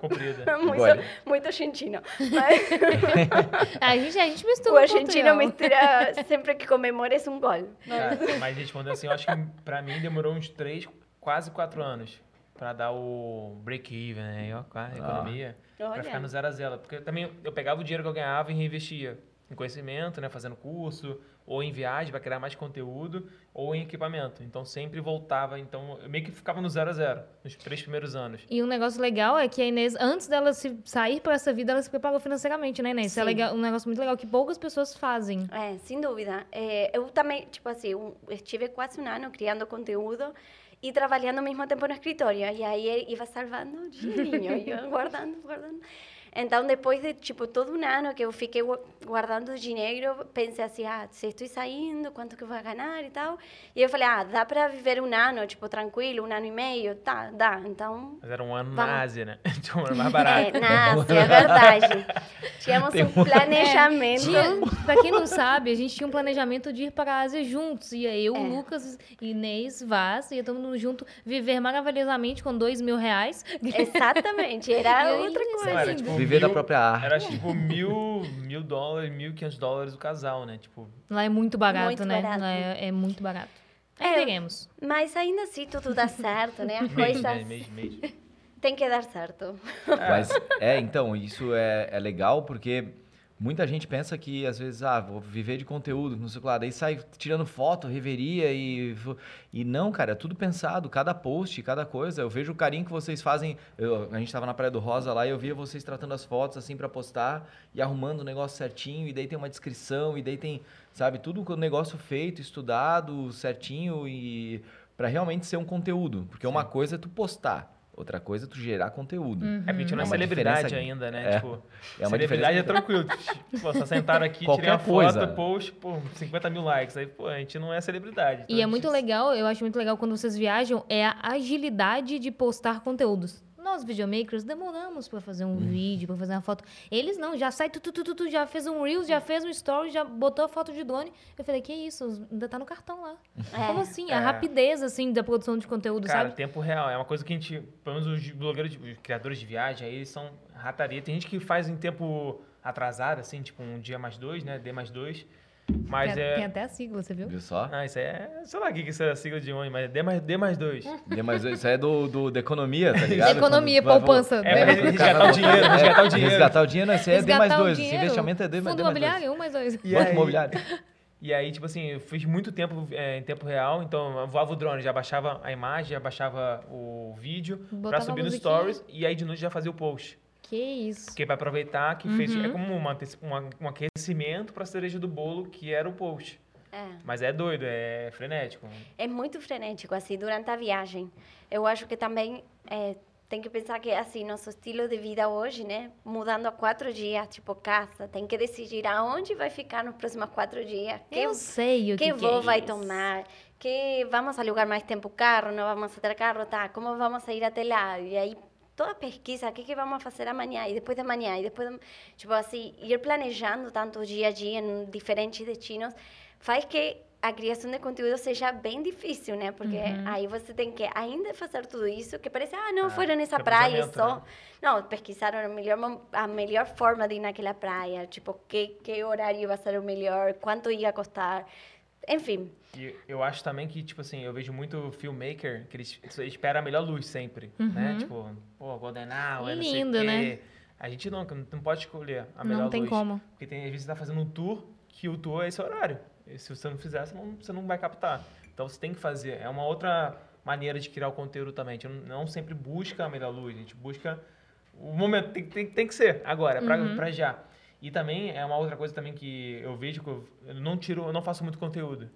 comprida. muito, (laughs) Gole. muito argentino. Mas (laughs) A gente, a gente mistura o argentino mistura, sempre que comemora, é um gol. Cara, mas respondendo assim, eu acho que pra mim demorou uns três, quase quatro anos pra dar o break-even, né? Ó, a economia. Pra Olha. ficar no zero a zero. Porque também eu pegava o dinheiro que eu ganhava e reinvestia em conhecimento, né? Fazendo curso, ou em viagem para criar mais conteúdo, ou em equipamento. Então sempre voltava. Então eu meio que ficava no zero a zero nos três primeiros anos. E um negócio legal é que a Inês, antes dela se sair para essa vida, ela se preparou financeiramente, né, Inês? Isso é Sim. legal, um negócio muito legal que poucas pessoas fazem. É, sem dúvida. É, eu também, tipo assim, um- estive quase um ano criando conteúdo e trabalhando ao mesmo tempo no escritório. E aí ia salvando dinheirinho, (laughs) ia guardando, guardando. Então, depois de, tipo, todo um ano que eu fiquei gua- guardando dinheiro, pensei assim, ah, se estou saindo, quanto que eu vou ganhar e tal. E eu falei, ah, dá para viver um ano, tipo, tranquilo, um ano e meio? Tá, dá. Então, Mas era um ano Vamos. na Ásia, né? (laughs) Tinha um ano mais barato. é, nasce, é verdade. (laughs) Tínhamos um planejamento. Tinha, pra quem não sabe, a gente tinha um planejamento de ir para a Ásia juntos. Ia eu, É. Lucas, Inês, Vaz, ia todo mundo junto viver maravilhosamente com dois mil reais. Exatamente, era (laughs) outra coisa. é Era, tipo, Viver da mil- própria arte. Era tipo mil, mil dólares, mil e quinhentos dólares o casal, né? Tipo, Lá é muito barato, Muito né? barato. Lá é, é muito barato. Aí É. veremos. Mas ainda assim tudo dá (laughs) certo, né? As mês, coisas né? Mês, mês. têm que dar certo. Mas, é, então, isso é, é legal porque Muita gente pensa que, às vezes, ah, vou viver de conteúdo, não sei o que lá. Daí sai tirando foto, reveria e... E não, cara, é tudo pensado. Cada post, cada coisa. Eu vejo o carinho que vocês fazem. Eu- a gente tava na Praia do Rosa lá e eu via vocês tratando as fotos, assim, pra postar. E arrumando o negócio certinho. E daí tem uma descrição. E daí tem, sabe, tudo o negócio feito, estudado, certinho. E... Pra realmente ser um conteúdo. Porque uma coisa é tu postar. Outra coisa é tu gerar conteúdo. É porque a gente não é, É uma celebridade diferença- ainda, né? é. Tipo, É uma celebridade é tranquilo. (laughs) Pô, só sentaram aqui, tirei Qualquer uma foto, coisa. post, pô, 50 mil likes. Aí, pô, a gente não é celebridade. então E é muito legal, eu acho muito legal quando vocês viajam, é a agilidade de postar conteúdos. Nós, videomakers, demoramos pra fazer um vídeo, pra fazer uma foto. Eles não, já sai, tu, tu, tu, tu, tu, já fez um Reels, já fez um Story, já botou a foto de drone. Eu falei, que isso, ainda tá no cartão lá. Como assim? A É. rapidez, assim, da produção de conteúdo, Cara, sabe? tempo real. É uma coisa que a gente, pelo menos os blogueiros, os criadores de viagem, aí eles são rataria. Tem gente que faz em tempo atrasado, assim, tipo um dia mais dois, né? D mais dois. Mas tem, é. tem até a sigla, você viu? Viu só? Ah, isso é. Sei lá o que que isso é a sigla de onde, mas é D mais, D mais dois. (laughs) Dê mais- Isso aí é do, do, da economia, tá ligado? Economia, Quando vai- poupança. É pra resgatar o dinheiro, resgatar o dinheiro. Resgatar o dinheiro, esse aí é D mais dois. Esse investimento é D mais Fundo D mais dois. imobiliário, um mais dois. E Banco aí- imobiliário. (laughs) E aí, tipo assim, eu fiz muito tempo é, em tempo real, então eu voava o drone, já baixava a imagem, já baixava o vídeo pra Botava subir no stories e aí de noite já fazia o post. Que isso. Porque vai aproveitar que fez. Uhum. É como uma, uma- um aquecimento pra cereja do bolo, que era o post. É. Mas é doido, é frenético. É muito frenético, assim, durante a viagem. Eu acho que também é, tem que pensar que, assim, nosso estilo de vida hoje, né? Mudando a quatro dias, tipo, casa. Tem que decidir aonde vai ficar nos próximos quatro dias. Eu sei o que, que que voo é vai isso. tomar, que vamos alugar mais tempo o carro, não vamos ter carro, tá? Como vamos a ir até lá? E aí toda pesquisa, o que que vamos fazer amanhã e depois de amanhã e depois, de- tipo assim, ir planejando tanto o dia a dia em diferentes destinos faz que a criação de conteúdo seja bem difícil, né? Porque aí você tem que ainda fazer tudo isso, que parece, ah, não, Ah, foram nessa praia planejamento, só. né? Não, pesquisaram a melhor, a melhor forma de ir naquela praia, tipo, que, que horário vai ser o melhor, quanto ia custar, enfim. E eu acho também que, tipo assim, eu vejo muito filmmaker que eles espera a melhor luz sempre, né? Tipo, pô, Golden Hour, não sei o Lindo, quê. né? A gente não, não pode escolher a Não melhor tem luz. como. Porque tem, às vezes você tá fazendo um tour, que o tour é esse horário. E se você não fizer, você não, você não vai captar. Então você tem que fazer. É uma outra maneira de criar o conteúdo também. A gente não, não sempre busca a melhor luz, a gente busca o momento. Tem, tem, tem que ser agora, pra, Uhum. pra já. E também é uma outra coisa também que eu vejo que eu, eu não tiro, eu não faço muito conteúdo.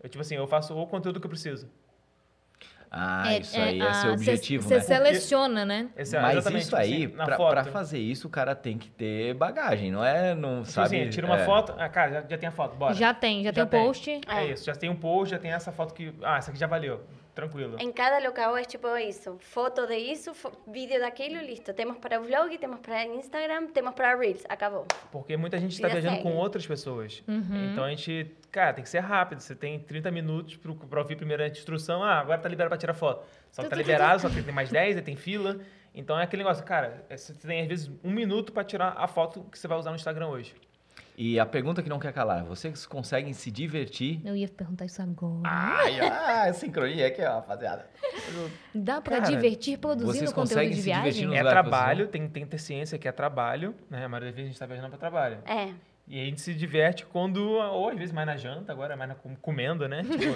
Eu, tipo assim, eu faço o conteúdo que eu preciso. Ah, isso aí é seu ah, objetivo, Você né? seleciona, né? Esse, é Mas isso tipo aí, assim, pra, fazer isso, o cara tem que ter bagagem, não é? Não Tipo sabe. assim, tira uma é. foto. Ah, cara, já, já tem a foto, bora. Já tem, já, tem o post. É isso, já tem um post, já tem essa foto que. Ah, essa aqui já valeu. Tranquilo. Em cada local é tipo isso, foto de isso, fo- vídeo daquilo, listo. Temos para o vlog, temos para Instagram, temos para Reels, acabou. Porque muita gente está viajando segue. com outras pessoas. Uhum. Então a gente, cara, tem que ser rápido. Você tem 30 minutos pra ouvir primeiro a instrução. Ah, agora tá liberado pra tirar foto. Só que tá liberado, só que tem mais 10, aí tem fila. Então é aquele negócio, cara, é, você tem às vezes um minuto pra tirar a foto que você vai usar no Instagram hoje. E a pergunta que não quer calar: vocês conseguem se divertir? Eu ia perguntar isso agora. Ai, ah, sincronia aqui, ó, rapaziada. Dá pra Cara, divertir produzindo vocês conteúdo conseguem de se viagem? é trabalho, tem, tem que ter ciência que é trabalho, né? A maioria das vezes a gente tá viajando pra trabalho. É. E a gente se diverte quando, ou às vezes mais na janta, agora mais na, com- comendo, né? (laughs) Tipo,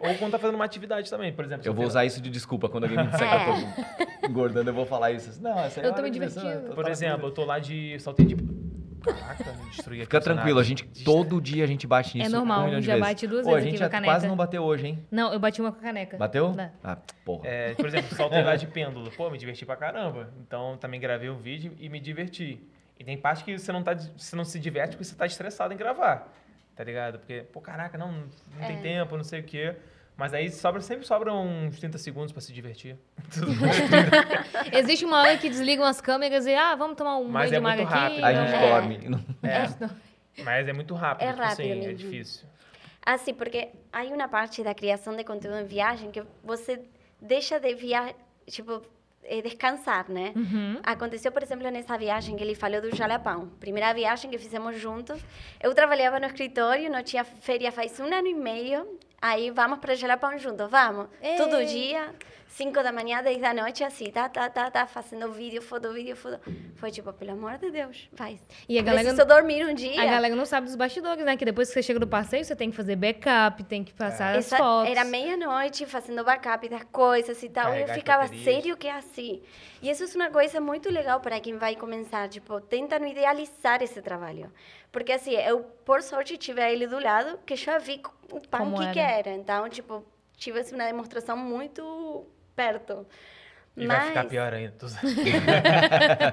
ou quando tá fazendo uma atividade também, por exemplo. Eu vou usar isso de desculpa quando alguém me disser que eu tô engordando, eu vou falar isso. Não, essa é Eu tô me divertindo. Por exemplo, eu tô lá de saltei de. Caraca, aqui. Fica tranquilo, a gente todo dia a gente bate nisso. normal, um já vezes. bate duas Pô, vezes a gente aqui já com a caneca. quase não bateu hoje, hein? Não, eu bati uma com a caneca. Bateu? Não. Ah, porra. É, por exemplo, lá de pêndulo. Pô, me diverti pra caramba. Então também gravei um vídeo e me diverti. E tem parte que você não, tá, você não se diverte porque você tá estressado em gravar. Tá ligado? Porque, pô, caraca, não, não tem tempo, não sei o quê. Mas aí sobra, sempre sobram uns 30 segundos pra se divertir. (laughs) (laughs) Existe uma hora que desligam as câmeras e, ah, vamos tomar um Mas banho é de mar muito aqui. rápido, A né? gente É. dorme. (laughs) É, mas é muito rápido. É tipo rápido assim, é difícil. Ah, sim, porque há uma parte da criação de conteúdo em viagem que você deixa de viajar, tipo, eh, descansar, né? Uhum. Aconteceu, por exemplo, nessa viagem que ele falou do Jalapão. Primeira viagem que fizemos juntos. Eu trabalhava no escritório, não tinha férias faz um ano e meio. Aí vamos para Jalapão juntos, vamos. Ei. Todo dia, 5 da manhã, 10 da noite, assim, tá, tá, tá, tá, fazendo vídeo, foto, vídeo, foto. Foi tipo, pelo amor de Deus, vai. E a galera- Preciso dormir um dia. A galera não sabe dos bastidores, né? Que depois que você chega do passeio, você tem que fazer backup, tem que passar as Essa- fotos. Era meia-noite fazendo backup das coisas e tal. E eu Carregar as ficava, baterias. sério que é assim? E isso é uma coisa muito legal para quem vai começar. Tipo, tenta não idealizar esse trabalho. Porque assim, eu, por sorte, tive ele do lado, que já vi o Como punk que era. era. Então, tipo, tive assim, uma demonstração muito perto. E vai ficar Mas- pior ainda.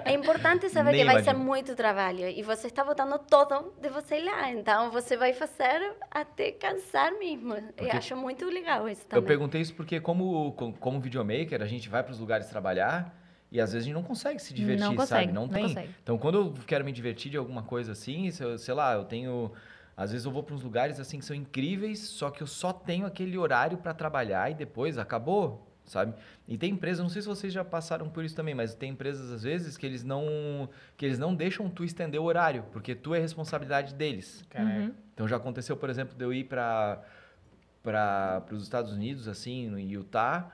É importante saber Nem que vai ser muito trabalho e você está botando todo de você lá. Então você vai fazer até cansar mesmo. Porque Eu acho muito legal isso Eu também. perguntei isso porque, como, co- como videomaker, a gente vai para os lugares trabalhar e às vezes a gente não consegue se divertir, Não sabe? consegue, Não não tem. consegue. Então, quando eu quero me divertir de alguma coisa assim, se eu- sei lá, eu tenho. Às vezes eu vou para uns lugares assim que são incríveis, só que eu só tenho aquele horário para trabalhar e depois acabou, sabe? E tem empresas, não sei se vocês já passaram por isso também, mas tem empresas às vezes que eles não que eles não deixam tu estender o horário, porque tu é responsabilidade deles. Caraca. Então já aconteceu, por exemplo, de eu ir para para os Estados Unidos, assim, no Utah,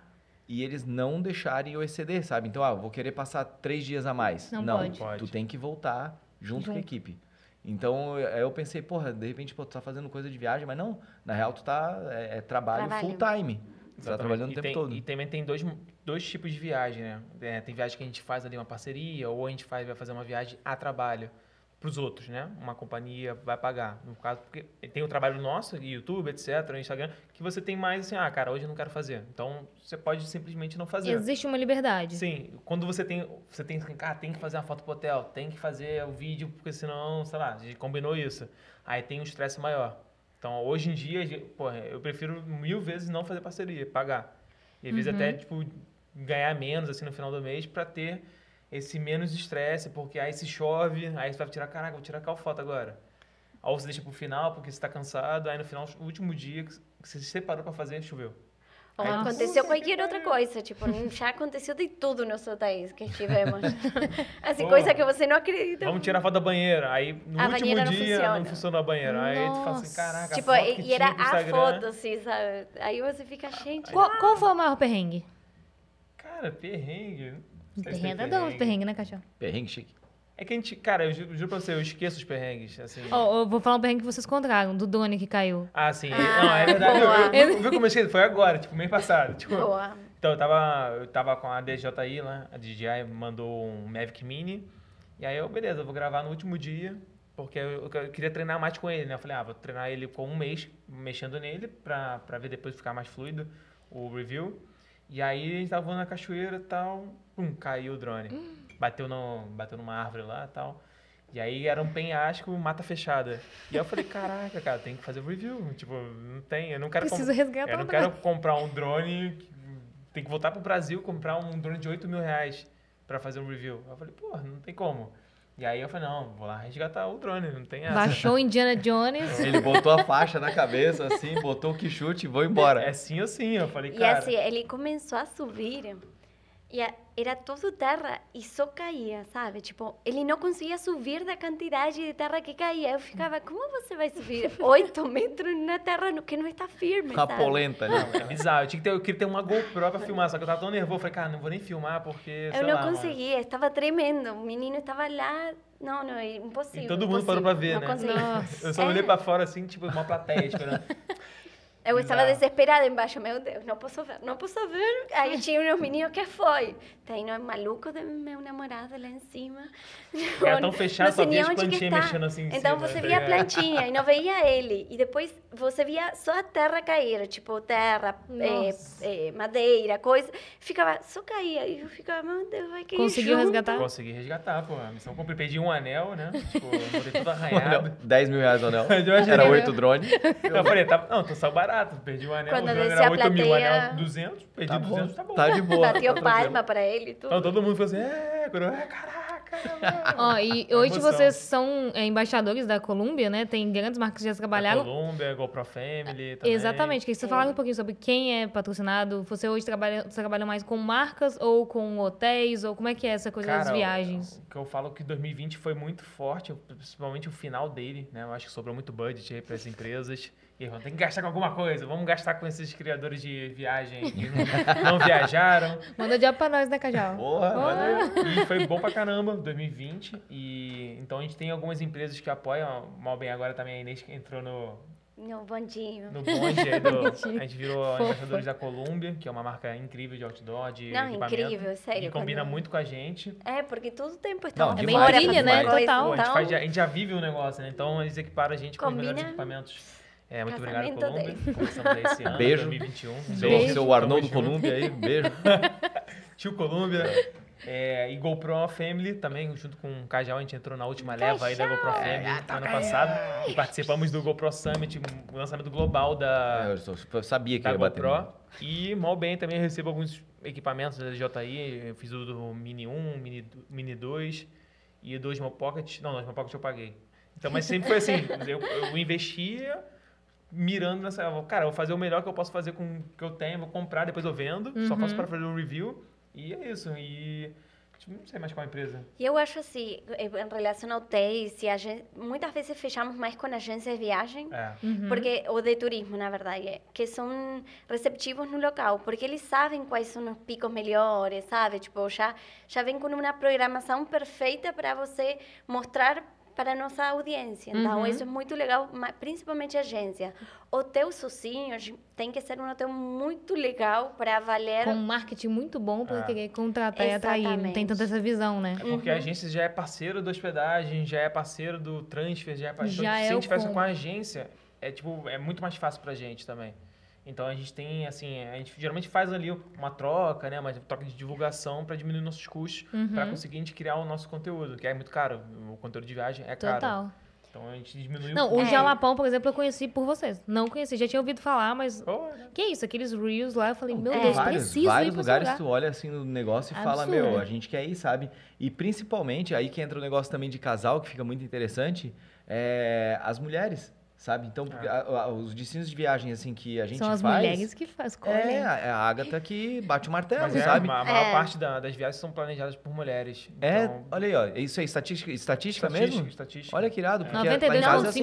e eles não deixarem eu exceder, sabe? Então, ah, eu vou querer passar três dias a mais. Não pode. tu Pode. tem que voltar junto, com a equipe. Então, eu pensei, porra, de repente, pô, tu tá fazendo coisa de viagem, mas não, na real, tu tá, é, é trabalho, Trabalho. full time. Tu tá trabalhando o tempo tem- todo. E também tem dois, dois tipos de viagem, né? É, tem viagem que a gente faz ali uma parceria, ou a gente faz, vai fazer uma viagem a trabalho para os outros, né? Uma companhia vai pagar. No caso, porque tem o trabalho nosso, YouTube, etc., Instagram, que você tem mais assim, ah, cara, hoje eu não quero fazer. Então, você pode simplesmente não fazer. Existe uma liberdade. Sim, quando você tem, você tem, ah, tem que fazer uma foto pro hotel, tem que fazer o vídeo, porque senão, sei lá, a gente combinou isso. Aí tem um estresse maior. Então, hoje em dia, porra, eu prefiro mil vezes não fazer parceria, pagar. E às vezes até, tipo, ganhar menos, assim, no final do mês, pra ter esse menos estresse, porque aí se chove, aí você vai tirar, caraca, vou tirar qual foto agora? Ou você deixa pro final, porque você tá cansado, aí no final, o último dia que você se separou pra fazer, choveu. Ou aconteceu qualquer que outra coisa, tipo, já aconteceu de tudo nos hotéis que estivemos. (laughs) assim, coisa que você não acredita. Vamos tirar foto da banheira. Aí no A último banheira não dia funciona. não funcionou a banheira. Aí tu fala assim, Nossa. caraca, Tipo, a foto e, que e era a foto, assim, sabe? Aí você fica, gente. Qual, qual foi o maior perrengue? Cara, perrengue. não sei se Perrengue é dá uns perrengue. perrengue, né, cachorro? Perrengue chique. É que a gente, cara, eu juro, juro pra você, eu esqueço os perrengues, assim. Ó, eu vou falar um perrengue que vocês contaram, do drone que caiu. Ah, sim. Ah, não, é verdade. Eu, eu, eu, vi como eu esqueci, foi agora, tipo, mês passado. Tipo, Boa. Então, eu tava, eu tava com a DJI lá, a DJI mandou um Mavic Mini. E aí eu, beleza, eu vou gravar no último dia, porque eu, eu queria treinar mais com ele, né? Eu falei, ah, vou treinar ele com um mês, mexendo nele, pra, pra ver depois ficar mais fluido o review. E aí a gente tava voando na cachoeira e tal, pum, caiu o drone. Bateu, no, bateu numa árvore lá e tal. E aí era um penhasco, mata fechada. E aí eu falei, caraca, cara, tem que fazer o review. Tipo, não tem, eu não quero... Preciso resgatar Eu não quero comprar um drone. que- Tem que voltar pro Brasil comprar um drone de 8 mil reais pra fazer um review. Eu falei, pô, não tem como. E aí eu falei, não, vou lá resgatar o drone, não tem essa. Baixou o Indiana Jones. Ele botou a faixa na cabeça, assim, botou o que chute e vou embora. É sim ou sim. Eu falei, E cara. assim, ele começou a subir e a- era tudo terra e só caía, sabe? Tipo, ele não conseguia subir da quantidade de terra que caía. Eu ficava, como você vai subir 8 metros na terra no- que não está firme, (laughs) Com a sabe? polenta, né? É bizarro. Eu, tinha que ter, eu queria ter uma GoPro pra filmar, só que eu tava tão nervoso. Eu falei, cara, não vou nem filmar porque. Eu não lá, mano. conseguia, estava tremendo. O menino estava lá. Não, não, é impossível. E todo mundo parou pra ver, não né? Consegui. (laughs) Nossa. Eu só olhei pra fora assim, tipo, uma plateia esperando. (laughs) Eu estava desesperada embaixo, meu Deus, não posso ver, não posso ver. Aí tinha uns meninos, que foi? Tem um maluco de meu namorado lá em cima. Era (laughs) tão fechado, só via as plantinhas mexendo assim em Então cima, você via a plantinha e não veia ele. E depois você via só a terra cair, tipo terra, é, Nossa. é, madeira, coisa. Ficava, só caía. E eu ficava, meu Deus, vai cair Conseguiu junto. resgatar? Consegui resgatar, pô. A missão cumpri. Perdi um anel, né? Tipo, tudo anel, arranhado. 10 mil reais o anel. Era oito drone. Eu falei, tá, não, tô saiu barato. Perdi um anel, Quando o descia era a 8 mil, o plateia- anel 200. Perdi Tá bom. 200, tá bom. Tá de boa. Bateu tá palma tranquilo. para ele e tudo. Então todo mundo falou assim, é, coroa, é, caraca. mano." Ó, e Uma hoje emoção. vocês são é, embaixadores da Colômbia, né? Tem grandes marcas que já trabalharam. Colômbia, GoPro Family também. Exatamente. Queria que você É. falasse um pouquinho sobre quem é patrocinado. Você hoje trabalha, você trabalha mais com marcas ou com hotéis? Ou como é que é essa coisa das Cara, viagens? O que eu falo que 2020 foi muito forte, principalmente o final dele, né? Eu acho que sobrou muito budget aí para as empresas. E tem que gastar com alguma coisa. Vamos gastar com esses criadores de viagem que (laughs) não, não viajaram. Manda diabo pra nós, né, Cajal? Porra, mano. E foi bom pra caramba, 2020. E então a gente tem algumas empresas que apoiam. Mal bem agora também a Inês que entrou no, No bondinho. no bonde aí do. (laughs) Bonitinho. A gente virou embaixadores da Columbia, que é uma marca incrível de outdoor, de Não, incrível, sério, E combina quando- muito com a gente. É, porque todo tempo Não, É bem demais, trilha, né? Total. Pô, a, gente faz- já- a gente já vive o negócio, né? Então eles equiparam a gente com os melhores Combina equipamentos. É, muito obrigado, casamento aí esse ano, Beijo. 2021. Um Seu, Beijo. seu Arnoldo. Columbi aí, beijo. (laughs) Tio Columbia. É, e GoPro Family também, junto com o Cajal, a gente entrou na última leva aí da GoPro Family ano passado. E participamos do GoPro Summit, o lançamento global da, Eu só- eu sabia que da ia bater. GoPro. E mal bem também recebo alguns equipamentos da DJI. Eu fiz o do Mini 1, Mini, Mini 2 e dois Mo Pocket. Não, dois Mo Pocket eu paguei. Então, mas sempre foi assim, eu, eu investia mirando nessa. Cara, eu vou fazer o melhor que eu posso fazer com o que eu tenho, vou comprar, depois eu vendo. Só faço para fazer um review. E é isso. E tipo, não sei mais qual empresa. E eu acho assim, em relação a hotéis, se a gente, muitas vezes fechamos mais com agências de viagem, É. porque ou de turismo, na verdade, que são receptivos no local, porque eles sabem quais são os picos melhores, sabe? Tipo, já já vem com uma programação perfeita para você mostrar para a nossa audiência. Então, Uhum. isso é muito legal, principalmente agência. Hotel sozinho tem que ser um hotel muito legal para valer Com um marketing muito bom pra É. contratar e atrair. Não tem Exatamente. tanta essa visão, né? É porque a agência já é parceiro da hospedagem, já é parceiro do transfer, já é parceiro. Já se é a o gente tivesse com a agência, é tipo, é muito mais fácil pra gente também. Então a gente tem, assim, a gente geralmente faz ali uma troca, né? Uma troca de divulgação pra diminuir nossos custos, Uhum. pra conseguir a gente criar o nosso conteúdo, que é muito caro. O conteúdo de viagem é caro. Total. Então a gente diminuiu Não, o. Jalapão, por exemplo, eu conheci por vocês. Não conheci, já tinha ouvido falar, mas. Oh, né? Que isso? Aqueles Reels lá, eu falei, meu É. Deus, vários, preciso vários ir pra esse lugares lugar. tu olha assim no negócio e fala, Absurdo. meu, a gente quer ir, sabe? E principalmente, aí que entra o negócio também de casal, que fica muito interessante, é as mulheres, sabe? Então, porque a- a- os destinos de viagem, assim, que a gente São as faz... mulheres que faz, escolhem. É, a- é a Agatha que bate o martelo, Mas é, sabe? a maior É. parte da- das viagens são planejadas por mulheres. É, Então, olha aí, ó, isso é estatística, estatística, estatística, mesmo? estatística. Olha que irado, é assim.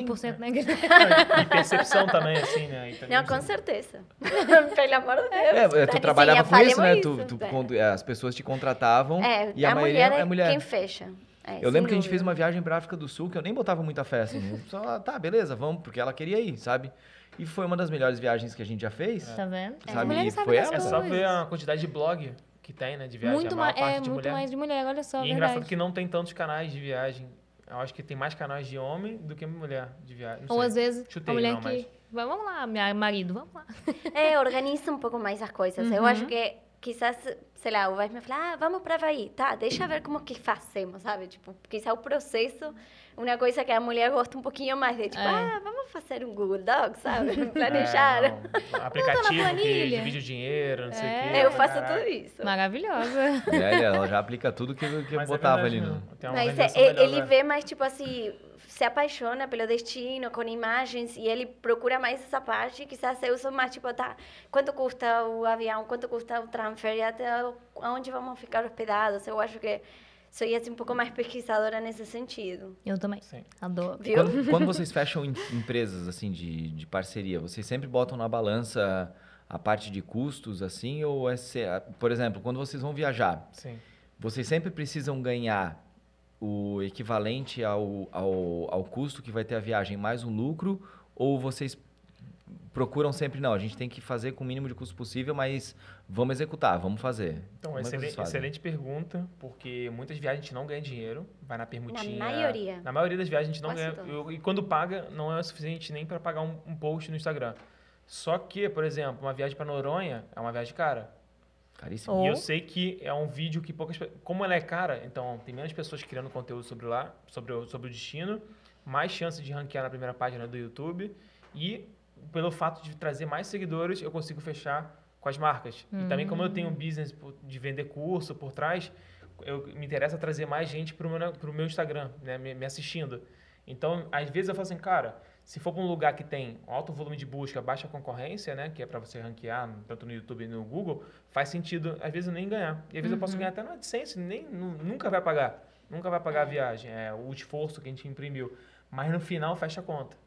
92,5%, né? E percepção também, assim, né? Também, Não, com assim, certeza. (laughs) Pelo amor de Deus. É, tu trabalhava com isso, né? Tu, tu- isso. quando- é, as pessoas te contratavam É, e a, a maioria mulher é mulher. quem fecha. É, Eu lembro que a gente fez uma viagem pra África do Sul que eu nem botava muita fé, assim. Eu Só, tá, beleza, vamos, porque ela queria ir, sabe? E foi uma das melhores viagens que a gente já fez. Tá vendo? Sabe, As mulheres e sabem foi ela. É só ver a quantidade de blog que tem, né? De viagem. Muito, a maior mais, parte é, de muito mulher. mais de mulher, olha só, E é engraçado verdade. que não tem tantos canais de viagem. Eu acho que tem mais canais de homem do que mulher de viagem. Não Ou sei. às vezes Chutei, a mulher não, que. mas- Vamos lá, minha marido, vamos lá. É, organiza um pouco mais as coisas. Eu Uhum. acho que quizás, sei lá, o vai me falar, ah, vamos para Havaí. Tá, deixa eu ver como que fazemos, sabe? Tipo, quizá o processo, uma coisa que a mulher gosta um pouquinho mais de, tipo, É. ah, vamos fazer um Google Docs, sabe? (laughs) Planejar. É, não, aplicativo que planilha. divide o dinheiro, não sei o É. quê. eu faço Caraca. tudo isso. Maravilhosa. É, ela já aplica tudo que, que eu Mas é botava verdade ali no. Mas é, melhor, ele né? vê mais, tipo assim, se apaixona pelo destino, com imagens, e ele procura mais essa parte. Quizás eu sou mais, tipo, tá, quanto custa o avião, quanto custa o transfer, e até onde vamos ficar hospedados. Eu acho que sou assim, um pouco mais pesquisadora nesse sentido. Eu também. Sim. Adoro. Viu? Quando, quando (laughs) vocês fecham em- empresas assim de, de parceria, vocês sempre botam na balança a parte de custos, assim, ou é por exemplo, quando vocês vão viajar, Sim. vocês sempre precisam ganhar o equivalente ao, ao, ao custo que vai ter a viagem mais um lucro, ou vocês procuram sempre, não, a gente tem que fazer com o mínimo de custo possível, mas vamos executar, vamos fazer. Então, Como é excelente, excelente pergunta, porque muitas viagens a gente não ganha dinheiro, vai na permutinha. maioria. Na maioria das viagens a gente não Quase ganha. eu- e quando paga, não é o suficiente nem para pagar um, um post no Instagram. Só que, por exemplo, uma viagem para Noronha é uma viagem cara. Caríssimo. Ou- E eu sei que é um vídeo que poucas Como ela é cara, então tem menos pessoas criando conteúdo sobre lá, sobre o, sobre o destino, mais chance de ranquear na primeira página do YouTube. E pelo fato de trazer mais seguidores, eu consigo fechar com as marcas. E também, como eu tenho um business de vender curso por trás, eu, me interessa trazer mais gente para o meu, pro meu Instagram, né, me, me assistindo. Então, às vezes eu falo assim, cara, se for para um lugar que tem alto volume de busca, baixa concorrência, né, que é para você ranquear tanto no YouTube e no Google, faz sentido, às vezes, eu nem ganhar. E às vezes eu posso ganhar até no AdSense, nem, nu- nunca vai pagar. Nunca vai pagar a viagem, é o esforço que a gente imprimiu. Mas no final fecha a conta.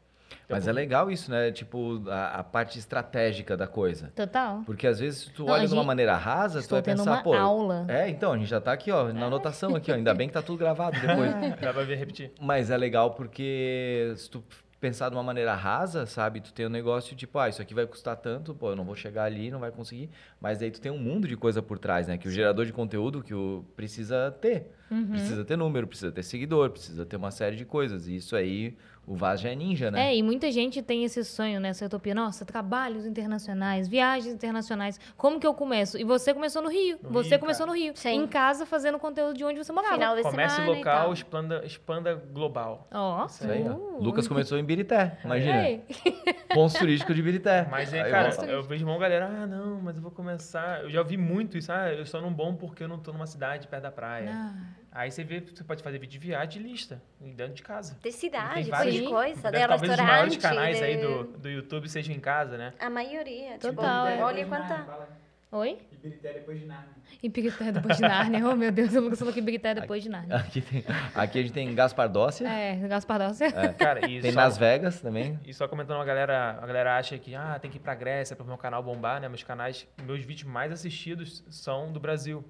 Mas é legal isso, né? Tipo, a, a parte estratégica da coisa. Total. Porque às vezes tu Não, olha de uma maneira rasa, tu vai pensar, uma pô. aula. É, então, a gente já tá aqui, ó, na anotação aqui, ó. Ainda bem que tá tudo gravado (laughs) depois. Dá pra ver repetir. Mas é legal porque se tu pensar de uma maneira rasa, sabe? Tu tem um negócio tipo, ah, isso aqui vai custar tanto, pô, eu não vou chegar ali, não vai conseguir. Mas aí tu tem um mundo de coisa por trás, né? Que o gerador de conteúdo que o precisa ter. Uhum. Precisa ter número, precisa ter seguidor, precisa ter uma série de coisas. E isso aí, o Vaz já é ninja, né? É, e muita gente tem esse sonho, né? Essa utopia. Nossa, trabalhos internacionais, viagens internacionais. Como que eu começo? E você começou no Rio. No você Rio, começou cara. no Rio. Sim. Em casa, fazendo conteúdo de onde você morava. Final de Comércio semana e local, tal. expanda, expanda global. Ó. Isso aí, ó. Uh. Lucas começou em Birité, imagina. (laughs) Ponto turístico de Birité. Mas aí, Aí cara, volta. eu vejo uma galera, ah, não, mas eu vou começar. Eu já ouvi muito isso, ah, eu só não bom porque eu não tô numa cidade perto da praia. Ah, Aí você vê, você pode fazer vídeo de viagem de lista, dentro de casa. De cidade, vários- de coisa, de Deve, talvez os maiores canais de... aí do, do YouTube sejam em casa, né? A maioria. Total, tipo, é. olha quanta... Oi? Ibirité depois de Nárnia. E Pirité depois de Nárnia. Oh, meu Deus, o Lucas falou que Pirité é depois de Nárnia. Aqui, tem- aqui a gente tem Gaspar Dócia, É, Gaspar Dócia. Cara, (laughs) e tem só, Las Vegas também. e só comentando, a galera, a galera acha que ah, tem que ir pra Grécia para meu canal bombar, né? Meus canais, meus vídeos mais assistidos são do Brasil.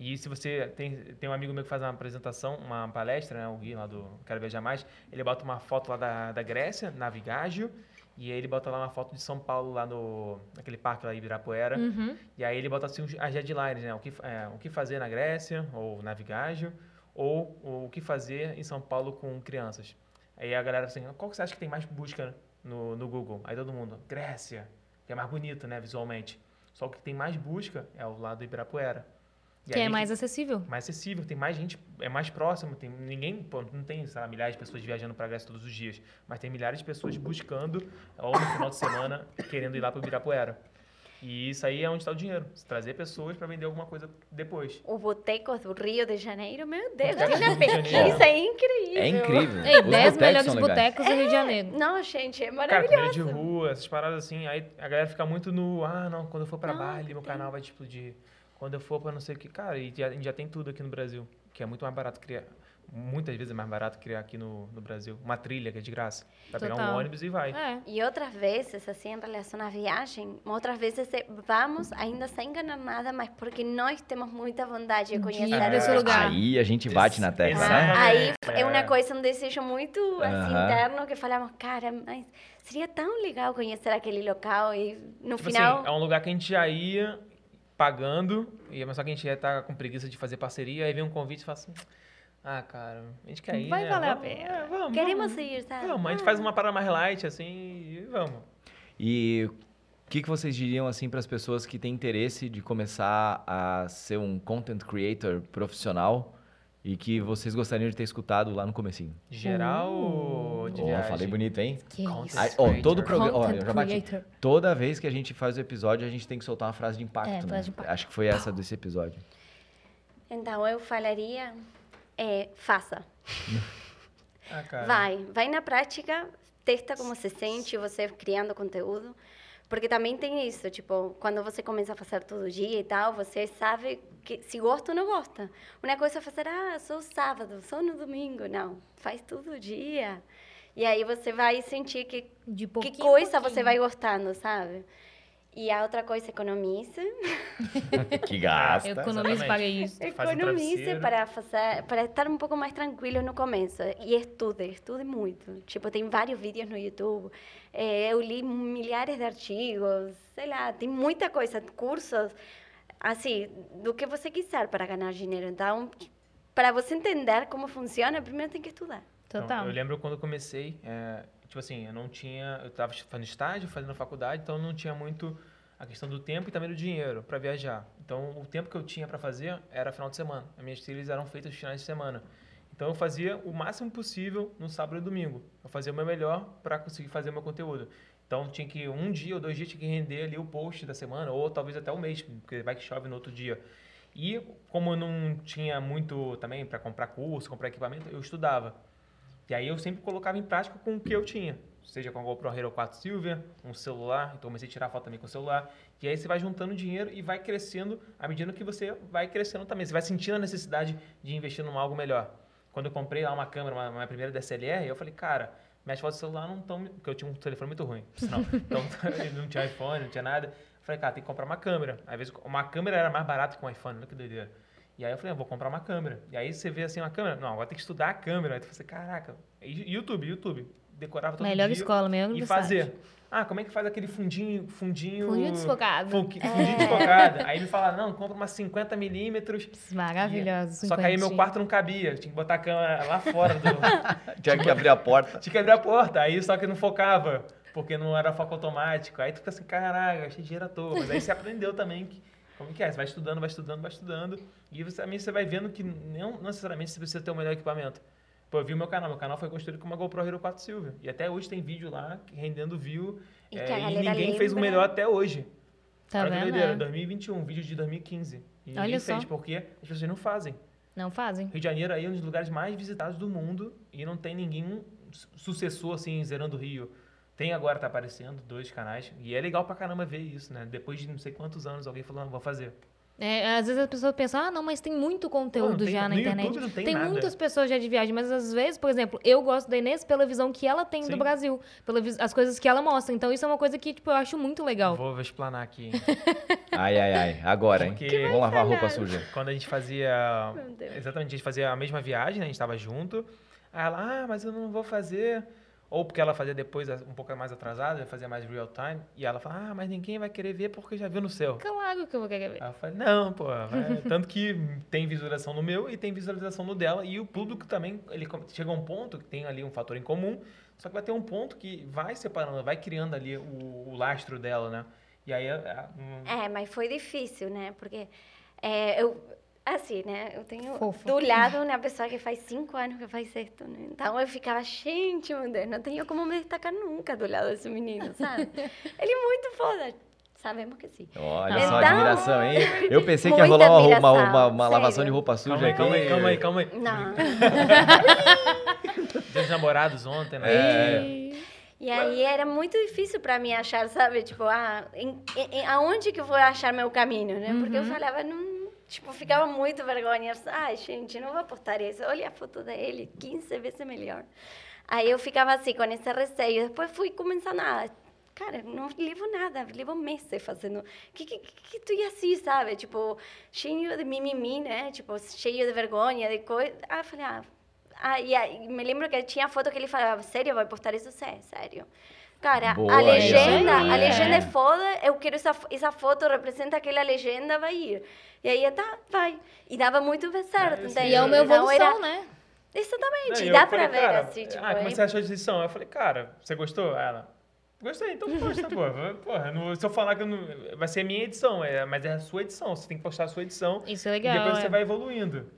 E se você tem, tem um amigo meu que faz uma apresentação, uma palestra, né? O Gui lá do Quero Viajar Mais, ele bota uma foto lá da, da Grécia, Navigágio, e aí ele bota lá uma foto de São Paulo, lá no naquele parque lá em Ibirapuera. Uhum. E aí ele bota assim as headlines, né? O que, é, o que fazer na Grécia, ou Navigágio, ou o que fazer em São Paulo com crianças. Aí a galera assim, qual que você acha que tem mais busca no, no Google? Aí todo mundo, Grécia, que é mais bonito, né, visualmente. Só que tem mais busca é o lado do Ibirapuera. E Que aí é mais acessível. mais acessível, tem mais gente, é mais próximo, tem ninguém, pô, não tem, sei lá, milhares de pessoas viajando para Grécia todos os dias, mas tem milhares de pessoas buscando ou no final de semana querendo ir lá para o Ibirapuera. E isso aí é onde está o dinheiro, se trazer pessoas para vender alguma coisa depois. Os botecos do Rio de Janeiro, meu Deus, Janeiro. pesquisa incrível. É incrível. Ei, Os 10 botecos melhores botecos do Rio de Janeiro. Não, gente, é Cara, maravilhoso. de rua, essas paradas assim, aí a galera fica muito no, ah, não, quando eu for para Bali, meu canal vai explodir. Quando eu for para não sei o que, cara, e já, já tem tudo aqui no Brasil, que é muito mais barato criar, muitas vezes é mais barato criar aqui no, no Brasil, uma trilha que é de graça. Vai pegar um ônibus e vai. É. E outras vezes, assim, em relação à viagem, outras vezes eh, vamos ainda sem ganhar nada, mas porque nós temos muita vontade de conhecer ir nesse o lugar. Aí a gente bate na tecla, né? Aí é É. uma coisa, um desejo muito assim, interno que falamos, cara, mas seria tão legal conhecer aquele local e no Tipo final. assim, é um lugar que a gente já ia pagando, e mas só que a gente ia estar com preguiça de fazer parceria, aí vem um convite e fala assim, ah, cara, a gente quer ir, Vai né? valer a Vamos, pena." é, vamos, Queremos vamos. ir, sabe? Vamos, a gente faz uma parada mais light, assim, e vamos. E o que, que vocês diriam assim para as pessoas que têm interesse de começar a ser um content creator profissional e que vocês gostariam de ter escutado lá no comecinho? Geral ou de viagem? falei bonito, hein? Que Content isso. Ó, todo programa, ó, já bati. Toda vez que a gente faz o episódio, a gente tem que soltar uma frase de impacto, É, né? frase de impacto. Acho que foi essa desse episódio. Então eu falaria, é, faça. (laughs) Ah. Vai, vai na prática, testa como se sente você criando conteúdo. Porque também tem isso, tipo, quando você começa a fazer todo dia e tal, você sabe que se gosta ou não gosta. Uma coisa é fazer, ah, só sábado, só no domingo. Não, faz todo dia. E aí você vai sentir que, que coisa você vai gostando, sabe? E a outra coisa, economize. (laughs) que gasta. Economize para isso. Um Economize para fazer, para estar um pouco mais tranquilo no começo e estude, estude muito. Tipo, tem vários vídeos no YouTube. eh, eu li milhares de artigos, sei lá, tem muita coisa, cursos, assim, do que você quiser para ganhar dinheiro. Então, para você entender como funciona, primeiro tem que estudar. Então, Total. eu lembro quando eu comecei, é, tipo assim, eu não tinha, eu estava fazendo estágio, fazendo faculdade, então não tinha muito a questão do tempo e também do dinheiro para viajar. Então, o tempo que eu tinha para fazer era final de semana. As minhas trilhas eram feitas finais de semana. Então, eu fazia o máximo possível no sábado e domingo. Eu fazia o meu melhor para conseguir fazer o meu conteúdo. Então, tinha que um dia ou dois dias tinha que render ali o post da semana, ou talvez até o mês, porque vai que chove no outro dia. E como eu não tinha muito também para comprar curso, comprar equipamento, eu estudava. E aí eu sempre colocava em prática com o que eu tinha. Seja com a GoPro Hero 4 Silver, um celular, então comecei a tirar foto também com o celular. E aí você vai juntando dinheiro e vai crescendo à medida que você vai crescendo também. Você vai sentindo a necessidade de investir num algo melhor. Quando eu comprei lá uma câmera, uma, uma primeira DSLR, eu falei, cara, Minhas fotos do celular não estão. Porque eu tinha um telefone muito ruim, sinal. (laughs) Então, (laughs) não tinha iPhone, não tinha nada. Eu falei, cara, tem que comprar uma câmera. Às vezes, uma câmera era mais barata que um iPhone, olha que doideira. E aí eu falei, ah, vou comprar uma câmera. E aí você vê assim uma câmera, não, agora tem que estudar a câmera. Aí tu fala assim, caraca, e YouTube, YouTube. Decorava todo Melhor dia. escola, melhor E fazer. Ah, como é que faz aquele fundinho. Fundinho, Fundinho desfocado. Fun- Fundinho desfocado. Aí me fala, não, compra umas 50 milímetros. Maravilhoso. Só que aí meu 50. quarto não cabia. Tinha que botar a câmera lá fora do. (laughs) Tinha que abrir a porta. Tinha que abrir a porta, aí só que não focava, porque não era foco automático. Aí tu fica assim, caraca, achei dinheiro à toa. Mas aí você aprendeu também que, como que é, você vai estudando, vai estudando, vai estudando. E você, também você vai vendo que não necessariamente você precisa ter o melhor equipamento. Pô, eu vi o meu canal, meu canal foi construído com uma GoPro Hero 4 Silver. E até hoje tem vídeo lá rendendo view. E é, e ninguém fez o lembra. melhor até hoje. Tá Olha vendo? doideira, É. 2021, vídeo de 2015. E Olha ninguém só. fez, porque as pessoas não fazem. Não fazem. Rio de Janeiro aí é um dos lugares mais visitados do mundo e não tem ninguém su- sucessor assim, zerando o Rio. Tem agora, tá aparecendo, dois canais. E é legal pra caramba ver isso, né? Depois de não sei quantos anos alguém falou, não, vou fazer. É, às vezes as pessoas pensam, ah, não, mas tem muito conteúdo não tem- já na no internet. YouTube não tem nada. muitas pessoas já de viagem, mas às vezes, por exemplo, eu gosto da Inês pela visão que ela tem Sim. do Brasil, pelas as coisas que ela mostra. Então isso é uma coisa que, tipo, eu acho muito legal. Vou explanar aqui. (laughs) Ai, ai, ai. Agora, hein? Porque- Vamos lavar a roupa suja. Quando a gente fazia. Meu Deus. Exatamente, a gente fazia a mesma viagem, né? A gente tava junto. Aí ela, ah, mas eu não vou fazer. Ou porque ela fazia depois um pouco mais atrasada, fazia mais real time. E ela fala, ah, mas ninguém vai querer ver porque já viu no céu. Claro que eu vou querer ver. Eu falei, não, pô. vai- (laughs) Tanto que tem visualização no meu e tem visualização no dela. E o público também, ele chega a um ponto que tem ali um fator em comum, só que vai ter um ponto que vai separando, vai criando ali o, o lastro dela, né? E aí, é, hum, É, mas foi difícil, né? Porque é, eu, assim, né? Eu tenho Fofa. do lado uma pessoa que faz cinco anos que faz isso, né? Então eu ficava, gente, meu Deus, não tenho como me destacar nunca do lado desse menino, sabe? (laughs) Ele é muito foda. Sabemos que sim. Olha Então- só a admiração, hein? Eu pensei que ia rolar uma, uma, uma- uma lavação de roupa suja calma calma aí, calma aí, calma aí. Não. (laughs) Dos namorados ontem, né? É. E aí era muito difícil para mim achar, sabe? Tipo, ah, em, em- aonde que eu vou achar meu caminho, né? Porque eu falava, não, tipo, ficava muito vergonha. Ai, gente, não vou postar isso. Olha a foto dele, 15 vezes melhor. Aí eu ficava assim, com esse receio. Depois fui começando a... Cara, não levo nada, levo meses fazendo... Que, que, que, tu ia assim, sabe? Tipo, cheio de mimimi, né? Tipo, cheio de vergonha, de coisa. Aí eu falei, ah... Ah, e aí, me lembro que tinha foto que ele falava, sério, vai postar isso? Sé- Sério. Cara, Boa, a aí, legenda, Aí, a é. legenda é foda, eu quero essa, essa foto, representa aquela legenda, vai ir. E aí, tá, vai. E dava muito certo, entende? E é uma Então, evolução, era- né? Exatamente, Não, dá falei, pra ver, cara, assim, tipo... Ah, como é- você achou a edição? Eu falei, cara, você gostou? Aí Ela, gostei, então posta, pô. (laughs) Porra, não- se eu falar que eu não, vai ser a minha edição, é, mas é a sua edição, você tem que postar a sua edição. Isso é legal. e depois é. você vai evoluindo.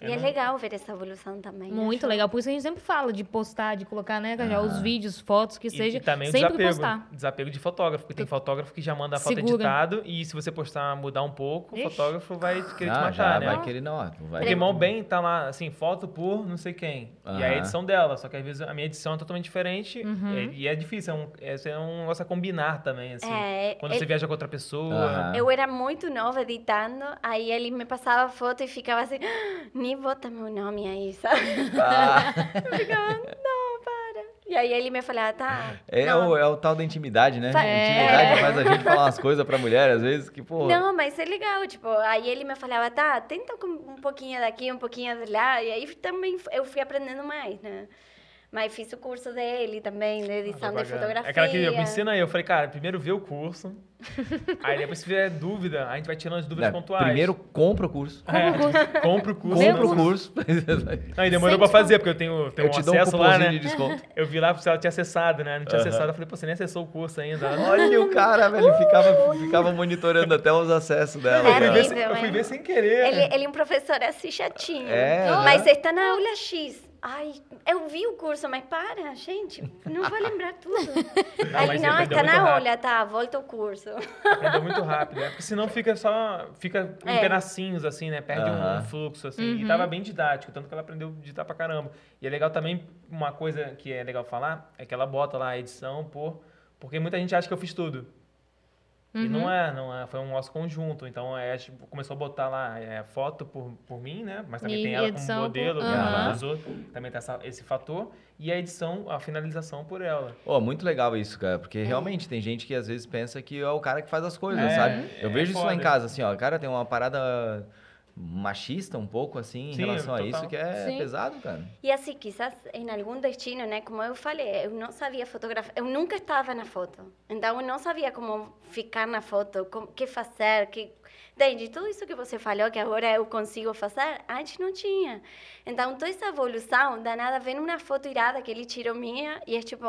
E é não- legal ver essa evolução também. Muito acho. legal. Por isso a gente sempre fala de postar, de colocar, né, já os vídeos, fotos, que E, seja. e também o sempre desapego. postar. Desapego de fotógrafo, porque tem fotógrafo que já manda a foto Segura. editado e se você postar, mudar um pouco, o Ixi. fotógrafo vai querer te Ah, matar, já né? vai querer, não. ó, Vai... Porque mão bem tá lá, assim, foto por não sei quem. E a Aham. edição dela. Só que às vezes a minha edição é totalmente diferente. Uhum. E, é difícil, é um, é, é um negócio a combinar também, assim. É, Quando é- você viaja com outra pessoa. Aham. Eu era muito nova editando, aí ele me passava foto e ficava assim, "Ah, nem bota meu nome aí, sabe? Ah, (laughs) Eu ficava, não, para. E aí ele me falava, tá. é, não, o, é o tal da intimidade, né? Fa- Intimidade É. faz a gente falar umas coisas pra mulher, às vezes, que, pô. Não, mas é legal, tipo, aí ele me falava, tá, tenta com um pouquinho daqui, um pouquinho de lá, e aí também eu fui aprendendo mais, né? Mas fiz o curso dele também, de edição de fotografia. É aquela que eu me ensina aí. Eu falei, cara, primeiro vê o curso. (laughs) aí depois se tiver dúvida, a gente vai tirando as dúvidas né, pontuais. Primeiro compra o curso. É, compra o curso. (laughs) Compra o (laughs) Não, curso. Aí demorou pra fazer, porque eu tenho, tenho Eu um te dou um acesso lá, né? de desconto. Eu vi lá se ela tinha acessado, né? Não tinha acessado. Eu falei, pô, você nem acessou o curso ainda. Olha o cara, velho. Ficava, ficava monitorando até os acessos dela. Eu fui, cara. ver, Terrível, sem- eu fui hein? ver sem querer. Ele, ele é um professor assim chatinho. É, Mas né? está na aula X. Ai, eu vi o curso, mas para, gente, não vai lembrar (laughs) tudo. Não, Aí, mas não, muito na rápido. aula, tá, volta o curso. Aprendeu muito rápido, né? Porque senão fica só. Fica em É. pedacinhos, assim, né? Perde Aham. um fluxo, assim. E tava bem didático, tanto que ela aprendeu a digitar pra caramba. E é legal também, uma coisa que é legal falar, é que ela bota lá a edição por. Porque muita gente acha que eu fiz tudo. E não é, não é, foi um nosso conjunto. Então, é, tipo, começou a botar lá é, foto por, por mim, né? Mas também E tem ela como modelo, por-? Aham. ela usou, também tem essa- esse fator. E a edição, a finalização por ela. Pô, muito legal isso, cara, porque realmente tem gente que às vezes pensa que é o cara que faz as coisas, É, sabe? Eu é vejo isso lá em casa, assim, ó, cara, tem uma parada machista um pouco, assim, em Sim, relação a total. isso, que é Sim. pesado, cara. E assim, quizás em algum destino, né? Como eu falei, eu não sabia fotografar, eu nunca estava na foto. Então, eu não sabia como ficar na foto, o que fazer, que... Entende? Tudo isso que você falou, que agora eu consigo fazer, antes não tinha. Então, toda essa evolução, danada, vendo uma foto irada que ele tirou minha, e é tipo...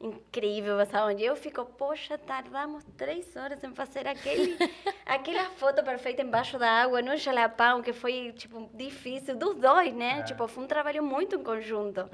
Incrível, sabe? Eu fico, poxa, tardamos três horas em fazer aquele, (laughs) aquela foto perfeita embaixo da água, no jalapão, que foi, tipo, difícil dos dois, né? É. Tipo, foi um trabalho muito em conjunto.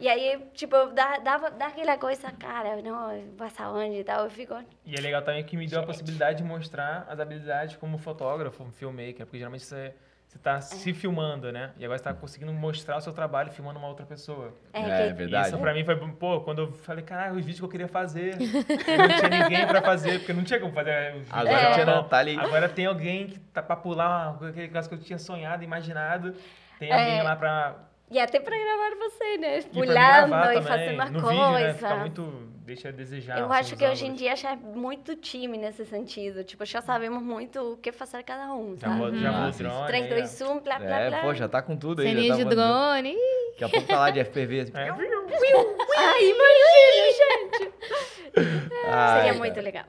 E aí, tipo, dá, dá, dá aquela coisa, cara, não, passa onde e tal. Eu fico, E é legal também que me deu a possibilidade de mostrar as habilidades como fotógrafo, filmmaker, porque geralmente você, você tá se filmando, né? E agora você tá conseguindo mostrar o seu trabalho filmando uma outra pessoa. é, É, que, verdade. Isso pra mim foi, pô, quando eu falei, caralho, os vídeos que eu queria fazer. (laughs) não tinha ninguém pra fazer, porque não tinha como fazer os vídeos. Agora no tinha, tá ali. Agora tem alguém que tá pra pular uma- aquele caso que eu tinha sonhado, imaginado. Tem É. alguém lá pra. E até pra gravar você, né? e Pulando e fazendo as no coisas. vídeo, né? Fica muito. Deixa a desejar. Eu assim, acho que hoje em dia já é muito time nesse sentido. Tipo, já sabemos muito o que fazer cada um, Já sabe? vou, já vou o sim. drone. 3, aí, 2, 1, blá, blá, É, blá. pô, já tá com tudo aí. Ceninha já de tá drone. Daqui a pouco tá lá de FPV. Assim. É. Ai, imagina, gente! Ai, Seria cara. muito legal.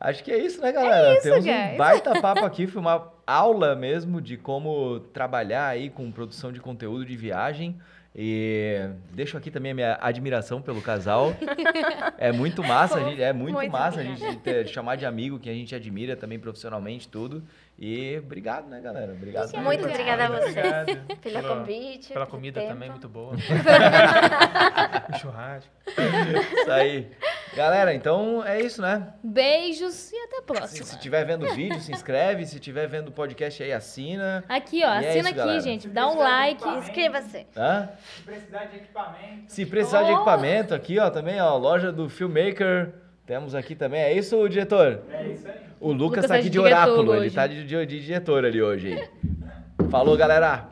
Acho que é isso, né, galera? isso, Temos um guys. baita (laughs) papo aqui, foi uma aula mesmo de como trabalhar aí com produção de conteúdo de viagem. E deixo aqui também a minha admiração pelo casal. (laughs) É muito massa, a gente- é muito, Muito massa a gente ter- chamar de amigo que a gente admira também profissionalmente tudo. E obrigado, né, galera? Obrigado. Muito obrigada a vocês obrigado pelo pela- convite. Pela comida tempo. também, muito boa. (laughs) o churrasco. Isso aí. Galera, então é isso, né? Beijos e até a Se, próxima. se tiver vendo o vídeo, se inscreve. Se tiver vendo o podcast aí, assina. Aqui, ó, E é assina isso, aqui, galera. gente. Dá um like. Inscreva-se. Hã? Se precisar de equipamento. Se precisar de Oh! equipamento aqui, ó, também, ó, loja do Filmmaker. Temos aqui também. É isso, diretor? É isso aí. O Lucas, Lucas tá tá aqui de de oráculo. Ele hoje. tá de, de, de diretor ali hoje. Falou, galera.